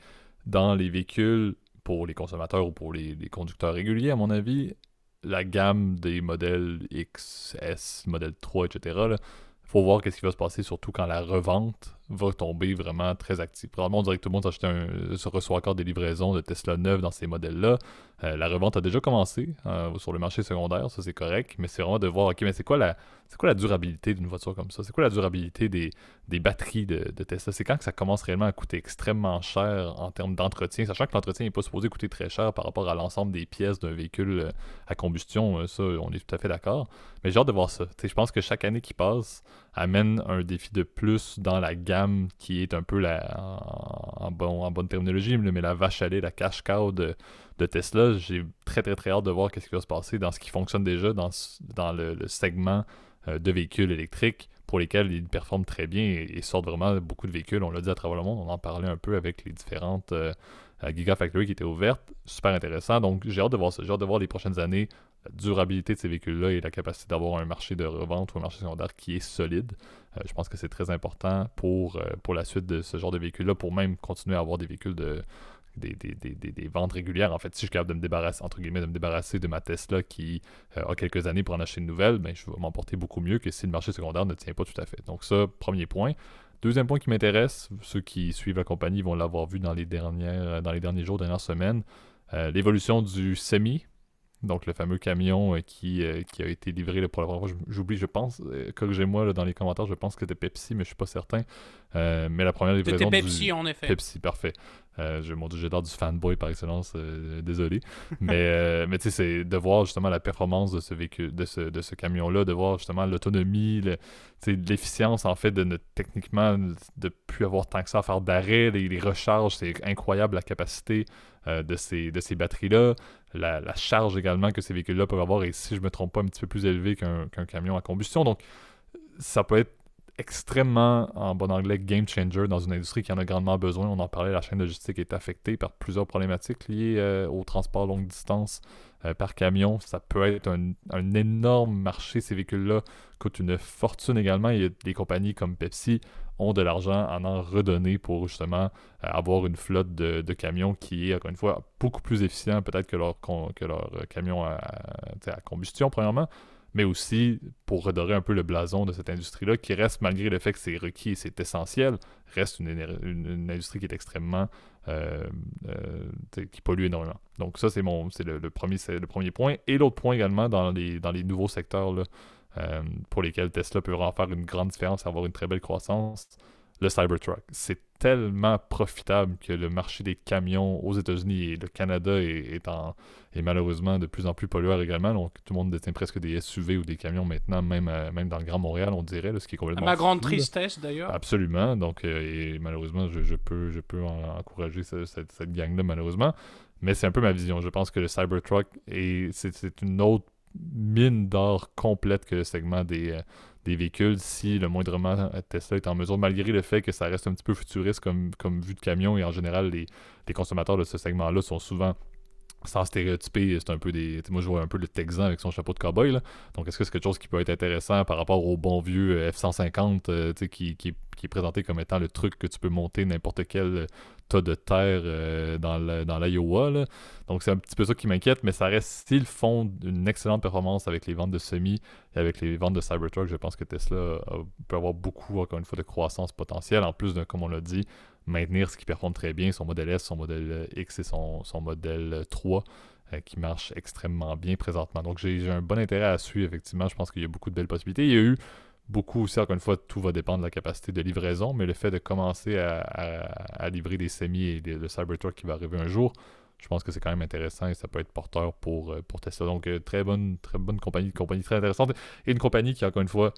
dans les véhicules pour les consommateurs ou pour les, conducteurs réguliers, à mon avis, la gamme des modèles X, S, modèle 3, etc., il faut voir qu'est-ce qui va se passer, surtout quand la revente va tomber vraiment très active. Probablement, on dirait que tout le monde un, se reçoit encore des livraisons de Tesla 9 dans ces modèles-là. Euh, la revente a déjà commencé euh, sur le marché secondaire, ça c'est correct, mais c'est vraiment de voir, ok, mais c'est quoi la, c'est quoi la durabilité d'une voiture comme ça? C'est quoi la durabilité des, des batteries de, de Tesla? C'est quand que ça commence réellement à coûter extrêmement cher en termes d'entretien, sachant que l'entretien n'est pas supposé coûter très cher par rapport à l'ensemble des pièces d'un véhicule euh, à combustion, ça on est tout à fait d'accord. Mais j'ai hâte de voir ça. je pense que chaque année qui passe amène un défi de plus dans la gamme qui est un peu la, en, bon, en bonne terminologie, mais la vache à lait, la cash cow de, de Tesla. J'ai très très très hâte de voir ce qui va se passer dans ce qui fonctionne déjà dans, dans le, segment euh, de véhicules électriques pour lesquels ils performent très bien et, sortent vraiment beaucoup de véhicules. On l'a dit à travers le monde, on en parlait un peu avec les différentes euh, Gigafactory qui étaient ouvertes. Super intéressant. Donc j'ai hâte de voir ça. J'ai hâte de voir les prochaines années la durabilité de ces véhicules-là et la capacité d'avoir un marché de revente ou un marché secondaire qui est solide. Euh, je pense que c'est très important pour, pour la suite de ce genre de véhicules-là, pour même continuer à avoir des véhicules de, des, ventes régulières. En fait, si je suis capable de me débarrasser, entre guillemets, de me débarrasser de ma Tesla qui euh, a quelques années pour en acheter une nouvelle, ben, je vais m'en porter beaucoup mieux que si le marché secondaire ne tient pas tout à fait. Donc ça, premier point. Deuxième point qui m'intéresse, ceux qui suivent la compagnie vont l'avoir vu dans les, dernières, dans les derniers jours, dernières semaines, euh, l'évolution du semi, donc le fameux camion euh, qui, qui a été livré pour la première fois. J'oublie, je pense, corrigez-moi dans les commentaires, je pense que c'était Pepsi, mais je suis pas certain. mais la première livraison. C'était Pepsi, en effet. Pepsi, parfait. Euh, je, mon Dieu, j'ai du fanboy par excellence, euh, désolé. Mais, euh, mais tu sais, c'est de voir justement la performance de ce véhicule, de ce, de ce camion-là, de voir justement l'autonomie, l'efficience en fait de ne, techniquement de plus avoir tant que ça à faire d'arrêt, les, recharges, c'est incroyable la capacité de ces, de ces batteries-là, la, charge également que ces véhicules-là peuvent avoir, et si je me trompe pas, un petit peu plus élevé qu'un camion à combustion. Donc, ça peut être extrêmement, en bon anglais, game changer dans une industrie qui en a grandement besoin. On en parlait, la chaîne logistique est affectée par plusieurs problématiques liées euh, au transport longue distance euh, par camion. Ça peut être un, énorme marché. Ces véhicules-là coûtent une fortune également. Il y a des compagnies comme Pepsi ont de l'argent à en redonner pour justement euh, avoir une flotte de, camions qui est, encore une fois, beaucoup plus efficient peut-être que leur, leur camion à, combustion, premièrement, mais aussi pour redorer un peu le blason de cette industrie-là, qui reste, malgré le fait que c'est requis et c'est essentiel, reste une, industrie qui est extrêmement. Euh, euh, qui pollue énormément. Donc, ça, c'est mon c'est le, premier, le premier point. Et l'autre point également, dans les, dans les nouveaux secteurs là, euh, pour lesquels Tesla peut vraiment faire une grande différence, avoir une très belle croissance, le Cybertruck. C'est tellement profitable que le marché des camions aux États-Unis et le Canada est, en, malheureusement de plus en plus pollueur également. Donc tout le monde détient presque des SUV ou des camions maintenant, même, euh, même dans le Grand Montréal, on dirait, ce qui est complètement. À ma grande tristesse d'ailleurs. Absolument. Donc, euh, et malheureusement, je, peux, je peux encourager cette, cette gang-là, malheureusement. Mais c'est un peu ma vision. Je pense que le Cybertruck, c'est une autre mine d'or complète que le segment des, euh, véhicules si le moindrement Tesla est en mesure, malgré le fait que ça reste un petit peu futuriste comme, vue de camion et en général les consommateurs de ce segment-là sont souvent sans stéréotyper, c'est un peu des. Moi, je vois un peu le Texan avec son chapeau de cowboy. Là. Donc, est-ce que c'est quelque chose qui peut être intéressant par rapport au bon vieux euh, F-150 euh, qui, qui, qui, est présenté comme étant le truc que tu peux monter n'importe quel tas de terre euh, dans l'Iowa. Donc c'est un petit peu ça qui m'inquiète, mais ça reste, s'ils font une excellente performance avec les ventes de semi et avec les ventes de Cybertruck, je pense que Tesla peut avoir beaucoup, encore une fois, de croissance potentielle, en plus de, comme on l'a dit, maintenir ce qui performe très bien, son modèle S, son modèle X et son, son modèle 3 euh, qui marche extrêmement bien présentement. Donc j'ai un bon intérêt à suivre, effectivement. Je pense qu'il y a beaucoup de belles possibilités. Il y a eu beaucoup aussi, encore une fois, tout va dépendre de la capacité de livraison, mais le fait de commencer à, livrer des semis et le Cybertruck qui va arriver un jour, je pense que c'est quand même intéressant et ça peut être porteur pour, euh, pour Tesla. Donc, euh, très bonne, très bonne compagnie, une compagnie très intéressante et une compagnie qui, encore une fois,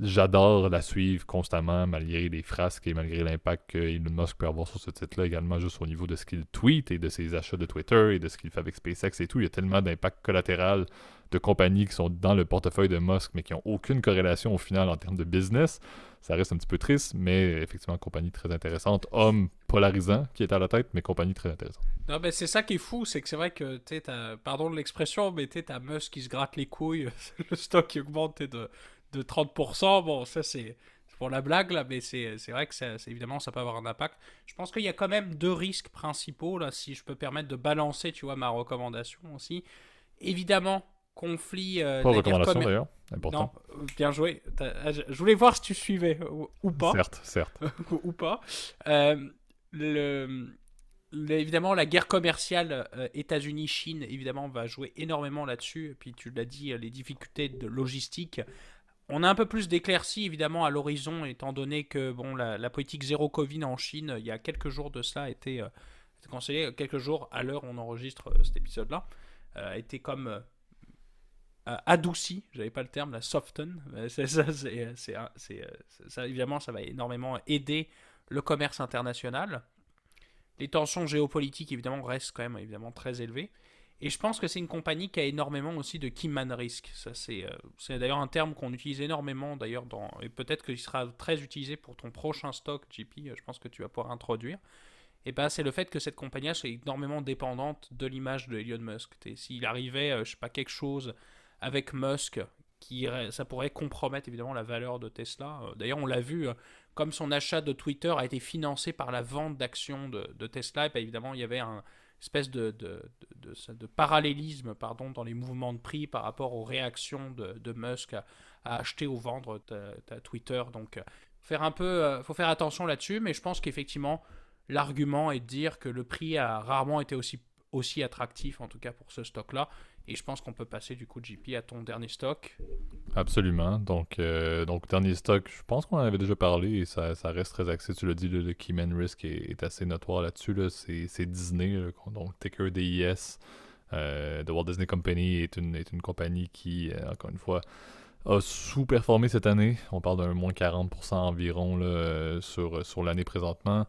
j'adore la suivre constamment, malgré les frasques et malgré l'impact que Elon Musk peut avoir sur ce titre-là également, juste au niveau de ce qu'il tweet et de ses achats de Twitter et de ce qu'il fait avec SpaceX et tout. Il y a tellement d'impact collatéral de compagnies qui sont dans le portefeuille de Musk, mais qui n'ont aucune corrélation au final en termes de business. Ça reste un petit peu triste, mais effectivement, compagnie très intéressante. Homme polarisant qui est à la tête, mais compagnie très intéressante. Non, mais c'est ça qui est fou, c'est que c'est vrai que, tu pardon l'expression, mais tu as Musk qui se gratte les couilles, le stock qui augmente de de 30%. Bon, ça, c'est pour la blague, là, mais c'est vrai que ça, évidemment, ça peut avoir un impact. Je pense qu'il y a quand même deux risques principaux, là, si je peux permettre de balancer, tu vois, ma recommandation aussi. Évidemment, conflit. Euh, pas recommandation d'ailleurs, important. Non, euh, bien joué. Ah, je voulais voir si tu suivais ou, pas. Certes, certes. ou pas. Euh, le, évidemment, la guerre commerciale États-Unis-Chine, évidemment, va jouer énormément là-dessus. Puis, tu l'as dit, les difficultés de logistique on a un peu plus d'éclaircies évidemment à l'horizon, étant donné que bon, la, politique zéro Covid en Chine, il y a quelques jours de cela, été, euh, quelques jours à l'heure où on enregistre euh, cet épisode-là, euh, a été comme adouci, j'avais pas le terme, la soften. C'est évidemment, ça va énormément aider le commerce international. Les tensions géopolitiques, évidemment, restent quand même évidemment très élevées. Et je pense que c'est une compagnie qui a énormément aussi de key risk. Ça, c'est, euh, c'est d'ailleurs un terme qu'on utilise énormément, d'ailleurs, dans, et peut-être qu'il sera très utilisé pour ton prochain stock, JP, euh, je pense que tu vas pouvoir introduire. Et ben, c'est le fait que cette compagnie soit énormément dépendante de l'image de Elon Musk. S'il arrivait, euh, je sais pas, quelque chose avec Musk, qui, ça pourrait compromettre évidemment la valeur de Tesla. D'ailleurs, on l'a vu, comme son achat de Twitter a été financé par la vente d'actions de, de Tesla, et ben, évidemment, il y avait un espèce de, de, de, parallélisme pardon, dans les mouvements de prix par rapport aux réactions de, Musk à, acheter ou vendre ta, Twitter. Donc, euh, faire un peu, euh, faut faire attention là-dessus, mais je pense qu'effectivement, l'argument est de dire que le prix a rarement été aussi, aussi attractif, en tout cas pour ce stock-là, et je pense qu'on peut passer du coup JP à ton dernier stock. Absolument. Donc, euh, donc dernier stock, je pense qu'on en avait déjà parlé et ça, ça reste très axé. Tu l'as dit, le, le Keyman Risk est, assez notoire là-dessus. Là. C'est Disney, donc ticker DIS. Euh, The Walt Disney Company est une, est une compagnie qui, euh, encore une fois, a sous-performé cette année. On parle d'un moins 40% environ là, sur, sur l'année présentement.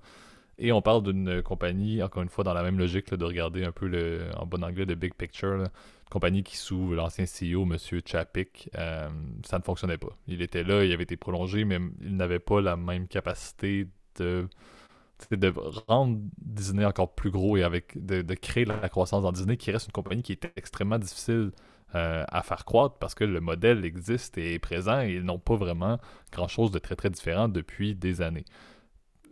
Et on parle d'une compagnie, encore une fois, dans la même logique de regarder un peu le, en bon anglais, le big picture compagnie qui sous l'ancien CEO, M. Chapik, euh, ça ne fonctionnait pas. Il était là, il avait été prolongé, mais il n'avait pas la même capacité de de rendre Disney encore plus gros et avec de, créer la, croissance dans Disney, qui reste une compagnie qui est extrêmement difficile euh, à faire croître parce que le modèle existe et est présent et ils n'ont pas vraiment grand-chose de très très différent depuis des années.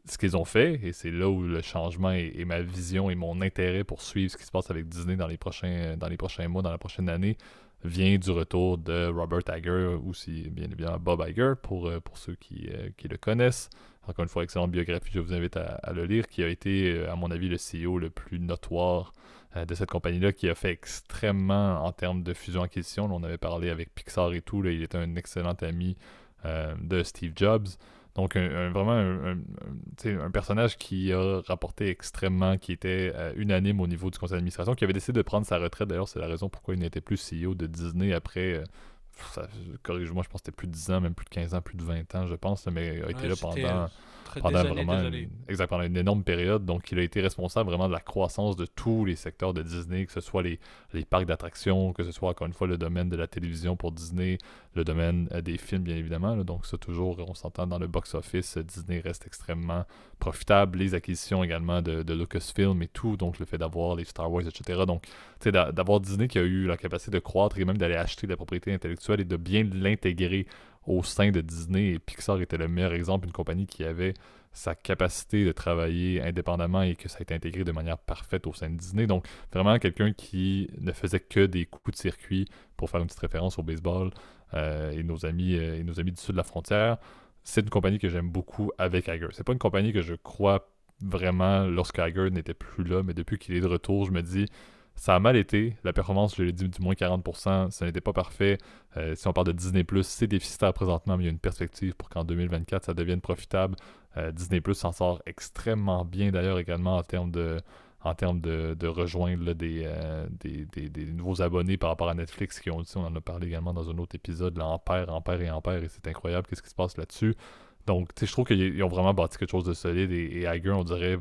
Ce qu'ils ont fait, et c'est là où le changement et, ma vision et mon intérêt pour suivre ce qui se passe avec Disney dans les prochains, dans les prochains mois, dans la prochaine année, vient du retour de Robert Iger, ou si bien évidemment Bob Iger, pour, euh, pour ceux qui, euh, qui le connaissent. Encore une fois, excellente biographie, je vous invite à, le lire, qui a été, euh, à mon avis, le CEO le plus notoire de cette compagnie-là, qui a fait extrêmement en termes de fusion-acquisition. On avait parlé avec Pixar et tout, il était un excellent ami de Steve Jobs. Donc, un, vraiment un, un, personnage qui a rapporté extrêmement, qui était euh, unanime au niveau du conseil d'administration, qui avait décidé de prendre sa retraite. D'ailleurs, c'est la raison pourquoi il n'était plus CEO de Disney après, euh, corrige-moi, je pense que c'était plus de 10 ans, même plus de 15 ans, plus de 20 ans, je pense, mais il a été là pendant pendant vraiment une, énorme période. Donc, il a été responsable vraiment de la croissance de tous les secteurs de Disney, que ce soit les, les parcs d'attractions, que ce soit encore une fois le domaine de la télévision pour Disney, le domaine euh, des films, bien évidemment. Donc, ça, toujours, on s'entend dans le box-office, Disney reste extrêmement profitable. Les acquisitions également de, de Lucasfilm et tout, donc le fait d'avoir les Star Wars, etc. Donc, tu sais, d'avoir Disney qui a eu la capacité de croître et même d'aller acheter de la propriété intellectuelle et de bien l'intégrer au sein de Disney. Et Pixar était le meilleur exemple, une compagnie qui avait sa capacité de travailler indépendamment et que ça a été intégré de manière parfaite au sein de Disney. Donc, vraiment quelqu'un qui ne faisait que des coups de circuit, pour faire une petite référence au baseball, euh, et, nos amis, euh, et nos amis du sud de la frontière. C'est une compagnie que j'aime beaucoup avec Iger. C'est pas une compagnie que je crois vraiment lorsque Iger n'était plus là, mais depuis qu'il est de retour, je me dis ça a mal été. La performance, je l'ai dit, du moins 40%, ça n'était pas parfait. Euh, si on parle de Disney, c'est déficitaire présentement, mais il y a une perspective pour qu'en 2024, ça deviene profitable. Euh, Disney s'en sort extrêmement bien d'ailleurs également en termes de, en termes de, rejoindre euh, des, des, nouveaux abonnés par rapport à Netflix qui ont aussi, on en a parlé également dans un autre épisode, là, Ampère, Ampère et Ampère, et c'est incroyable qu'est-ce qui se passe là-dessus. Donc, je trouve qu'ils ont vraiment bâti quelque chose de solide et, et on dirait,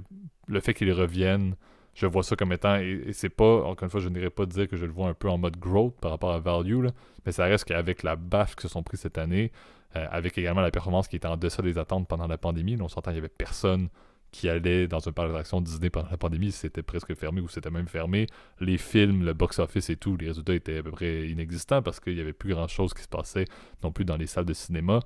le fait qu'ils reviennent je vois ça comme étant, et, c'est pas, encore une fois, je n'irais pas dire que je le vois un peu en mode growth par rapport à value, mais ça reste qu'avec la baffe que se sont pris cette année, euh, avec également la performance qui était en deçà des attentes pendant la pandémie, on s'entend, il y avait personne qui allait dans un parc d'attraction Disney pendant la pandémie, c'était presque fermé ou c'était même fermé. Les films, le box-office et tout, les résultats étaient à peu près inexistants parce qu'il n'y avait plus grand-chose qui se passait non plus dans les salles de cinéma.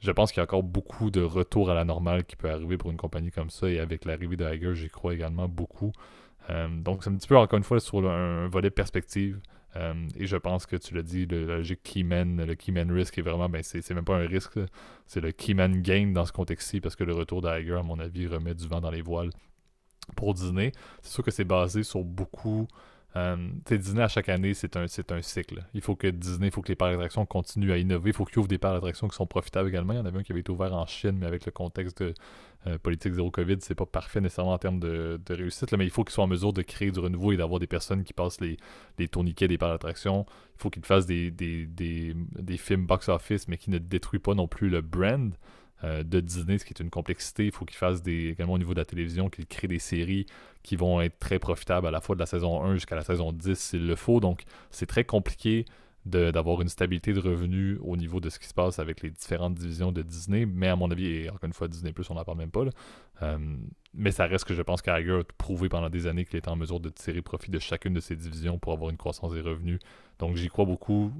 Je pense qu'il y a encore beaucoup de retour à la normale qui peut arriver pour une compagnie comme ça et avec l'arrivée de Hager, j'y crois également beaucoup. Euh, donc, c'est un petit peu, encore une fois, sur un volet perspective. Euh, et je pense que tu l'as dit, le, la logique Keyman, le Keyman Risk est vraiment, ben c'est même pas un risque, c'est le Keyman Gain dans ce contexte-ci, parce que le retour d'Iger, à mon avis, remet du vent dans les voiles pour Disney. C'est sûr que c'est basé sur beaucoup. Euh, Disney à chaque année, c'est un, un cycle. Il faut que Disney, il faut que les parcs d'attractions continuent à innover. Il faut qu'ils ouvrent des parcs d'attractions qui sont profitables également. Il y en avait un qui avait été ouvert en Chine, mais avec le contexte de euh, politique zéro COVID, c'est pas parfait nécessairement en termes de, réussite, mais il faut qu'ils soient en mesure de créer du renouveau et d'avoir des personnes qui passent les, les tourniquets des parcs d'attraction. Il faut qu'ils fassent des, des, des, films box-office, mais qui ne détruisent pas non plus le brand. Euh, de Disney, ce qui est une complexité. Il faut qu'ils fassent des, également au niveau de la télévision, qu'ils créent des séries qui vont être très profitables à la fois de la saison 1 jusqu'à la saison 10 s'il le faut. Donc, c'est très compliqué d'avoir une stabilité de revenus au niveau de ce qui se passe avec les différentes divisions de Disney. Mais à mon avis, et encore une fois, Disney Plus, on n'en parle même pas. Euh, mais ça reste que je pense qu'Iger a prouvé pendant des années qu'il était en mesure de tirer profit de chacune de ces divisions pour avoir une croissance des revenus. Donc j'y crois beaucoup.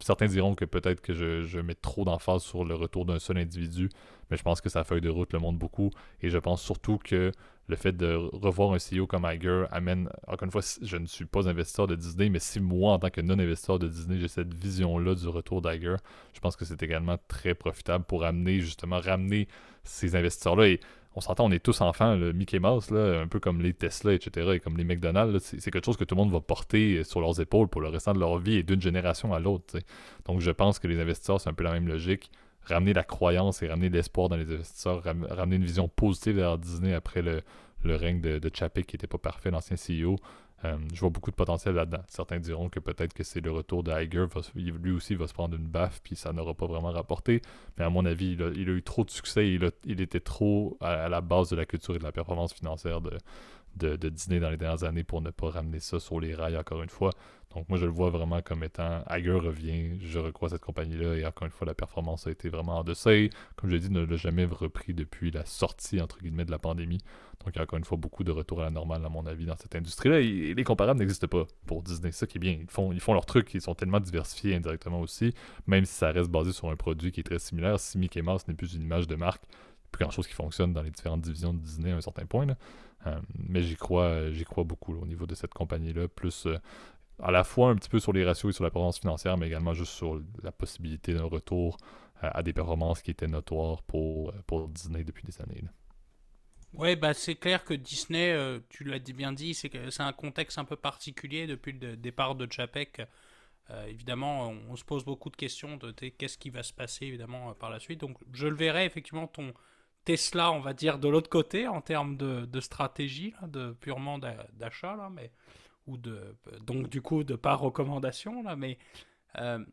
Certains diront que peut-être que je, je, mets trop d'emphase sur le retour d'un seul individu, mais je pense que sa feuille de route le montre beaucoup. Et je pense surtout que le fait de revoir un CEO comme Iger amène, encore une fois, je ne suis pas investisseur de Disney, mais si moi, en tant que non-investisseur de Disney, j'ai cette vision-là du retour d'Iger, je pense que c'est également très profitable pour amener, justement, ramener ces investisseurs-là. Et on s'entend, on est tous enfants, le Mickey Mouse, là, un peu comme les Tesla, etc., et comme les McDonald's, c'est quelque chose que tout le monde va porter sur leurs épaules pour le restant de leur vie et d'une génération à l'autre. Donc je pense que les investisseurs, c'est un peu la même logique ramener la croyance et ramener l'espoir dans les investisseurs, ramener une vision positive vers Disney après le, règne de, de qui n'était pas parfait, l'ancien CEO. Euh, je vois beaucoup de potentiel là-dedans. Certains diront que peut-être que c'est le retour d'Iger. Lui aussi va se prendre une baffe, puis ça n'aura pas vraiment rapporté. Mais à mon avis, il a, eu trop de succès. Il, était trop à, la base de la culture et de la performance financière de, de, Disney dans les dernières années pour ne pas ramener ça sur les rails encore une fois. Donc moi je le vois vraiment comme étant Iger revient, je recrois cette compagnie-là et encore une fois la performance a été vraiment en deçà. Comme je l'ai dit, ne l'a jamais repris depuis la sortie entre guillemets de la pandémie. Donc il y a encore une fois beaucoup de retour à la normale à mon avis dans cette industrie-là. Et les comparables n'existent pas pour Disney. Ça qui est bien. Ils font, ils font leur truc, ils sont tellement diversifiés indirectement aussi, même si ça reste basé sur un produit qui est très similaire. Si Mickey Mouse n'est plus une image de marque, plus grand chose qui fonctionne dans les différentes divisions de Disney à un certain point. Euh, mais j'y crois, crois beaucoup au niveau de cette compagnie-là. Plus euh, à la fois un petit peu sur les ratios et sur la performance financière, mais également juste sur la possibilité d'un retour euh, à des performances qui étaient notoires pour, euh, Disney depuis des années. Oui, bah c'est clair que Disney, euh, tu l'as bien dit, c'est un contexte un peu particulier depuis le départ de Chapek. évidemment, on, se pose beaucoup de questions de, qu'est-ce qui va se passer évidemment par la suite. Donc, je le verrai effectivement ton Tesla, on va dire, de l'autre côté en termes de, stratégie, de purement d'achat mais ou donc du coup de par recommandation là, mais euh,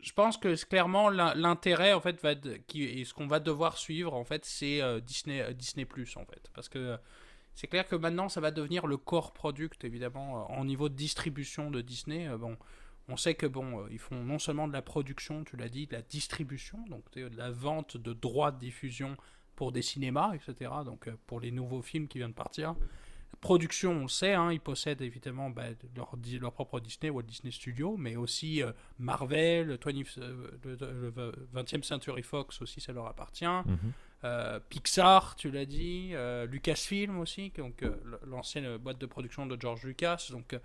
je pense que clairement l'intérêt en fait va qui et ce qu'on va devoir suivre en fait c'est euh, Disney euh, Disney Plus en fait. Parce que c'est clair que maintenant ça va devenir le core product évidemment en niveau de distribution de Disney. Bon on sait que bon ils font non seulement de la production tu l'as dit de la distribution donc de la vente de droits de diffusion pour des cinémas etc donc pour les nouveaux films qui viennent de partir production, on le sait, hein, ils possèdent évidemment bah, leur, leur, propre Disney, Walt Disney Studio, mais aussi euh, Marvel, 20, euh, le, 20e Century Fox aussi, ça leur appartient. Mhm. Euh, Pixar, tu l'as dit, Lucasfilm aussi, donc l'ancienne boîte de production de George Lucas. Donc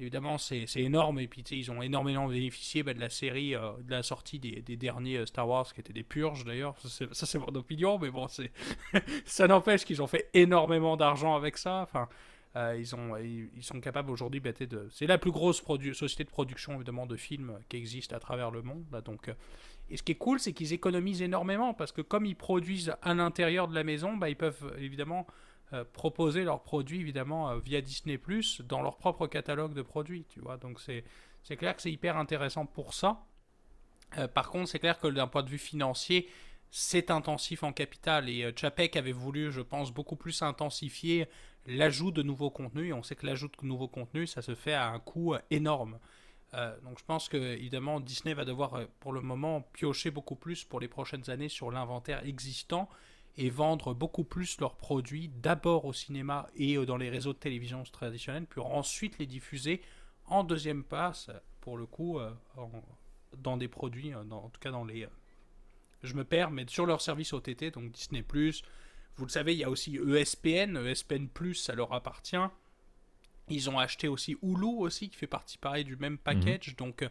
évidemment, c'est énorme. Et puis, ils ont énormément bénéficié bah, de la série, de la sortie des, derniers Star Wars, qui étaient des purges d'ailleurs. Ça, c'est mon opinion, mais bon, ça n'empêche qu'ils ont fait énormément d'argent avec ça. Enfin. ils, ont, ils, sont capables aujourd'hui bah, de. C'est la plus grosse société de production évidemment de films qui existe à travers le monde. donc, et ce qui est cool, c'est qu'ils économisent énormément parce que comme ils produisent à l'intérieur de la maison, bah, ils peuvent évidemment euh, proposer leurs produits évidemment euh, via Disney Plus dans leur propre catalogue de produits, tu vois. Donc c'est c'est clair que c'est hyper intéressant pour ça. Euh, par contre, c'est clair que d'un point de vue financier, c'est intensif en capital et Chapek avait voulu, je pense, beaucoup plus intensifier l'ajout de nouveaux contenus. Et on sait que l'ajout de nouveaux contenus, ça se fait à un coût énorme. donc je pense que évidemment Disney va devoir pour le moment piocher beaucoup plus pour les prochaines années sur l'inventaire existant et vendre beaucoup plus leurs produits d'abord au cinéma et euh, dans les réseaux de télévision traditionnels, puis ensuite les diffuser en deuxième passe, pour le coup, euh, dans des produits, euh, en tout cas dans les... je me perds, mais sur leur service OTT, donc Disney +, vous le savez, il y a aussi ESPN, ESPN+, ça leur appartient. Ils ont acheté aussi Hulu aussi, qui fait partie pareil du même package, mhm. donc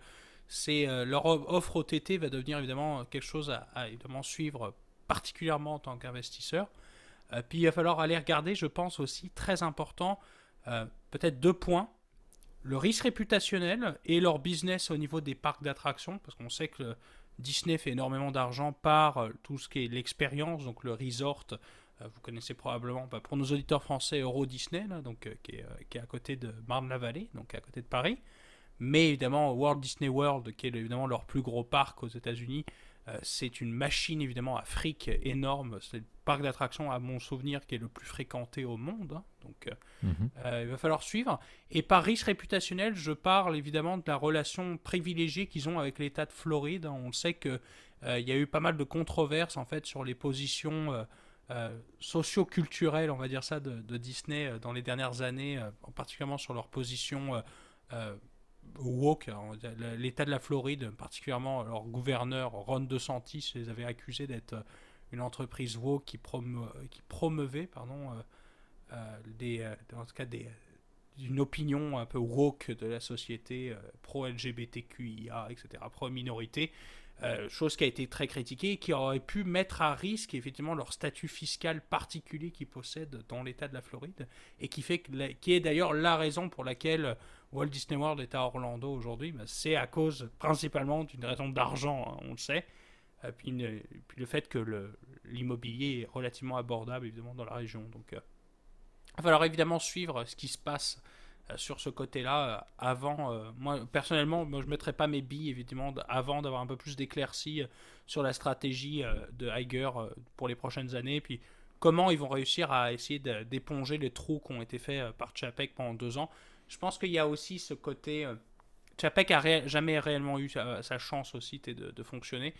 c'est leur offre OTT va devenir évidemment quelque chose à, à évidemment suivre particulièrement en tant qu'investisseur. Euh, puis il va falloir aller regarder, je pense aussi, très important, euh, peut-être deux points. Le risque réputationnel et leur business au niveau des parcs d'attractions, parce qu'on sait que Disney fait énormément d'argent par euh, tout ce qui est l'expérience, donc le resort. vous connaissez probablement, bah, pour nos auditeurs français, Euro Disney, donc, qui, est, qui, est, à côté de Marne-la-Vallée, donc à côté de Paris. Mais évidemment, Walt Disney World, qui est évidemment leur plus gros parc aux États-Unis, c'est une machine évidemment Afrique énorme. C'est le parc d'attractions à mon souvenir qui est le plus fréquenté au monde. Hein. Donc euh, mhm. euh, il va falloir suivre. Et par risque réputationnel, je parle évidemment de la relation privilégiée qu'ils ont avec l'État de Floride. On sait que il y a eu pas mal de controverses en fait sur les positions socio-culturelles, on va dire ça, de, de Disney dans les dernières années, particulièrement sur leur position woke, l'État de la Floride, particulièrement leur gouverneur Ron DeSantis, les avait accusés d'être euh, une entreprise woke qui, qui promeuvait pardon, euh, euh, des, tout cas une opinion un peu woke de la société pro-LGBTQIA, etc., pro-minorité. chose qui a été très critiquée et qui aurait pu mettre à risque effectivement leur statut fiscal particulier qu'ils possèdent dans l'État de la Floride et qui, fait qui est d'ailleurs la raison pour laquelle Walt Disney World est à Orlando aujourd'hui, c'est à cause principalement d'une raison d'argent, hein, on le sait. Et puis, le fait que l'immobilier est relativement abordable évidemment dans la région. Donc euh, il va falloir évidemment suivre ce qui se passe euh, sur ce côté-là euh, avant. moi personnellement, je ne mettrais pas mes billes évidemment avant d'avoir un peu plus d'éclaircies sur la stratégie de Iger pour les prochaines années. Puis comment ils vont réussir à essayer d'éponger les trous qui ont été faits par Chapek pendant deux ans je pense qu'il y a aussi ce côté. Euh, Chapek a jamais réellement eu sa, chance aussi de, fonctionner.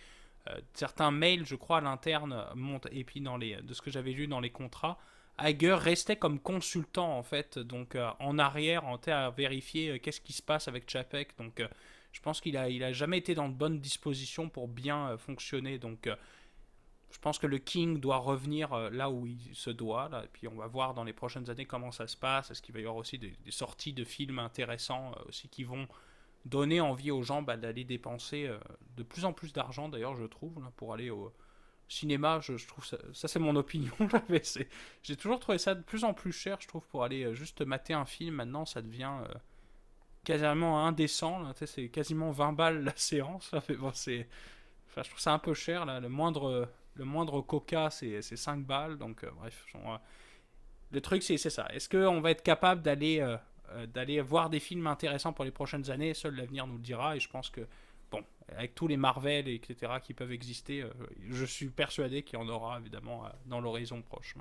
Euh, certains mails, je crois, à l'interne montent, et puis dans les, de ce que j'avais lu dans les contrats, Hager restait comme consultant en fait, donc euh, en arrière, en à vérifier qu'est-ce qui se passe avec Chapek. Donc je pense qu'il a, il a jamais été dans de bonnes dispositions pour bien fonctionner. Donc je pense que le King doit revenir euh, là où il se doit. Et puis on va voir dans les prochaines années comment ça se passe. Est-ce qu'il va y avoir aussi des, sorties de films intéressants euh, aussi qui vont donner envie aux gens bah, d'aller dépenser euh, de plus en plus d'argent d'ailleurs je trouve pour aller au cinéma. Je, trouve ça, c'est mon opinion. J'ai toujours trouvé ça de plus en plus cher je trouve pour aller juste mater un film. Maintenant ça devient quasiment indécent. C'est quasiment 20 balles la séance. je trouve ça un peu cher. Là. Le moindre le moindre coca, c'est 5 balles. Donc, euh, bref. le truc, c'est ça. Est-ce qu'on va être capable d'aller euh, euh, d'aller voir des films intéressants pour les prochaines années? Seul l'avenir nous le dira. Et je pense que, bon, avec tous les Marvel, etc., qui peuvent exister, je suis persuadé qu'il y en aura, évidemment, dans l'horizon proche.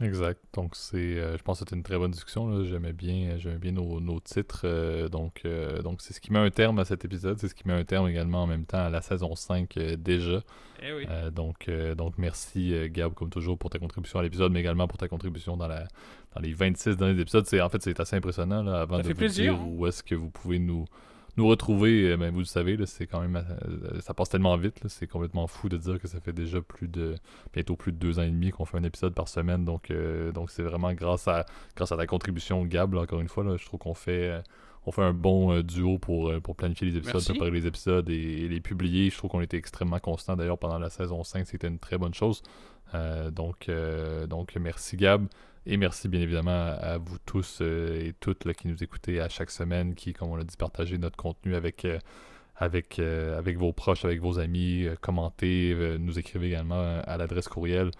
Exact. Donc, c'est, euh, je pense que c'était une très bonne discussion. J'aimais bien, j'aimais bien nos, nos titres. Euh, donc, euh, donc, c'est ce qui met un terme à cet épisode. C'est ce qui met un terme également en même temps à la saison 5 déjà. Eh oui. donc, donc, merci Gab, comme toujours, pour ta contribution à l'épisode, mais également pour ta contribution dans, la, dans les 26 derniers épisodes. C'est, en fait, c'est assez impressionnant là, avant de vous dire hein. où est-ce que vous pouvez nous nous retrouver, euh, ben, vous le savez, c'est quand même. Euh, ça passe tellement vite, c'est complètement fou de dire que ça fait déjà plus de. bientôt plus de deux ans et demi qu'on fait un épisode par semaine. Donc, euh, donc c'est vraiment grâce à, grâce à ta contribution, Gab, encore une fois. je trouve qu'on fait. on fait un bon duo pour, pour planifier les épisodes, préparer les épisodes et, les publier. Je trouve qu'on était extrêmement constant d'ailleurs pendant la saison 5. C'était une très bonne chose. donc, donc, merci Gab. Et merci bien évidemment à, vous tous euh, et toutes qui nous écoutez à chaque semaine, qui, comme on l'a dit, partagez notre contenu avec, euh, avec, euh, avec vos proches, avec vos amis, commentez, nous écrivez également à l'adresse courriel.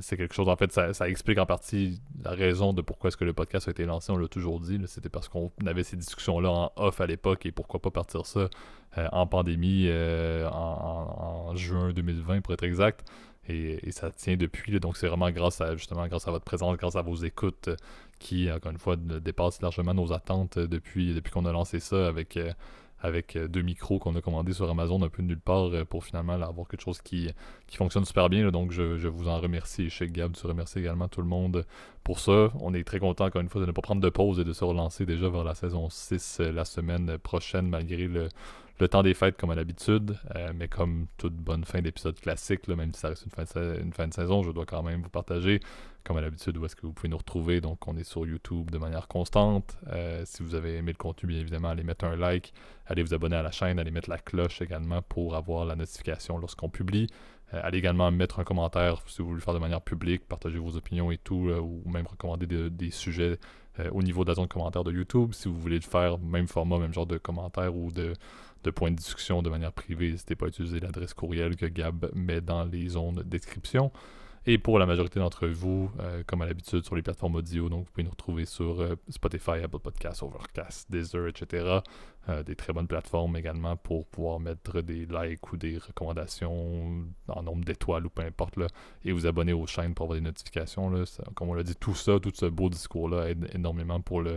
c'est quelque chose, en fait, ça, explique en partie la raison de pourquoi est-ce que le podcast a été lancé, on l'a toujours dit, c'était parce qu'on avait ces discussions-là en off à l'époque et pourquoi pas partir ça en pandémie en, en, juin 2020 pour être exact. Et, ça tient depuis. donc c'est vraiment grâce à justement grâce à votre présence, grâce à vos écoutes euh, qui, encore une fois, dépassent largement nos attentes euh, depuis, depuis qu'on a lancé ça avec, euh, avec deux micros qu'on a commandés sur Amazon un peu de nulle part pour finalement avoir quelque chose qui, qui fonctionne super bien. donc je, je, vous en remercie. Chez Gab, tu remercies également tout le monde pour ça. On est très content encore une fois de ne pas prendre de pause et de se relancer déjà vers la saison 6 la semaine prochaine malgré le le temps des fêtes comme à l'habitude, euh, mais comme toute bonne fin d'épisode classique, même si ça reste une fin, de, saison, je dois quand même vous partager, comme à l'habitude, où est-ce que vous pouvez nous retrouver. Donc, on est sur YouTube de manière constante. Euh, si vous avez aimé le contenu, bien évidemment, allez mettre un like, allez vous abonner à la chaîne, allez mettre la cloche également pour avoir la notification lorsqu'on publie. Euh, allez également mettre un commentaire si vous voulez le faire de manière publique, partager vos opinions et tout, ou même recommander des sujets au niveau de la zone de commentaires de YouTube. Si vous voulez le faire, même format, même genre de commentaires ou de de points de discussion de manière privée, n'hésitez pas à utiliser l'adresse courriel que Gab met dans les zones de description. Et pour la majorité d'entre vous, euh, comme à l'habitude sur les plateformes audio, donc vous pouvez nous retrouver sur euh, Spotify, Apple Podcasts, Overcast, Deezer, etc. Euh, des très bonnes plateformes également pour pouvoir mettre des likes ou des recommandations en nombre d'étoiles ou peu importe, là, et vous abonner aux chaînes pour avoir des notifications. Là. comme on l'a dit, tout ça, tout ce beau discours-là aide énormément pour le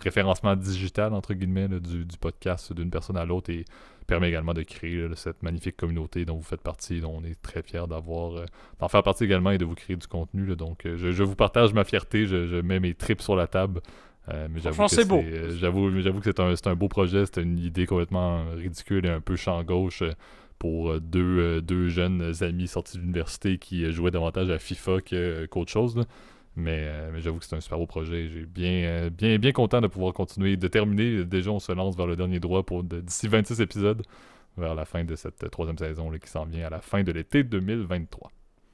référencement digital, entre guillemets, du, podcast d'une personne à l'autre et permet également de créer cette magnifique communauté dont vous faites partie, dont on est très fiers d'avoir, euh, d'en faire partie également et de vous créer du contenu. donc, euh, je, vous partage ma fierté, je, mets mes tripes sur la table. Euh, mais j'avoue que c'est beau. j'avoue, j'avoue que c'est un, un, beau projet, c'était une idée complètement ridicule et un peu champ gauche pour deux, deux jeunes amis sortis de l'université qui jouaient davantage à FIFA qu'autre chose. Euh, mais, j'avoue que c'est un super beau projet. J'ai bien, euh, bien, bien content de pouvoir continuer, de terminer. Déjà, on se lance vers le dernier droit pour d'ici 26 épisodes, vers la fin de cette troisième saison qui s'en vient à la fin de l'été 2023.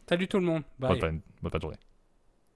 Salut tout le monde. Bye. bonne fin de journée.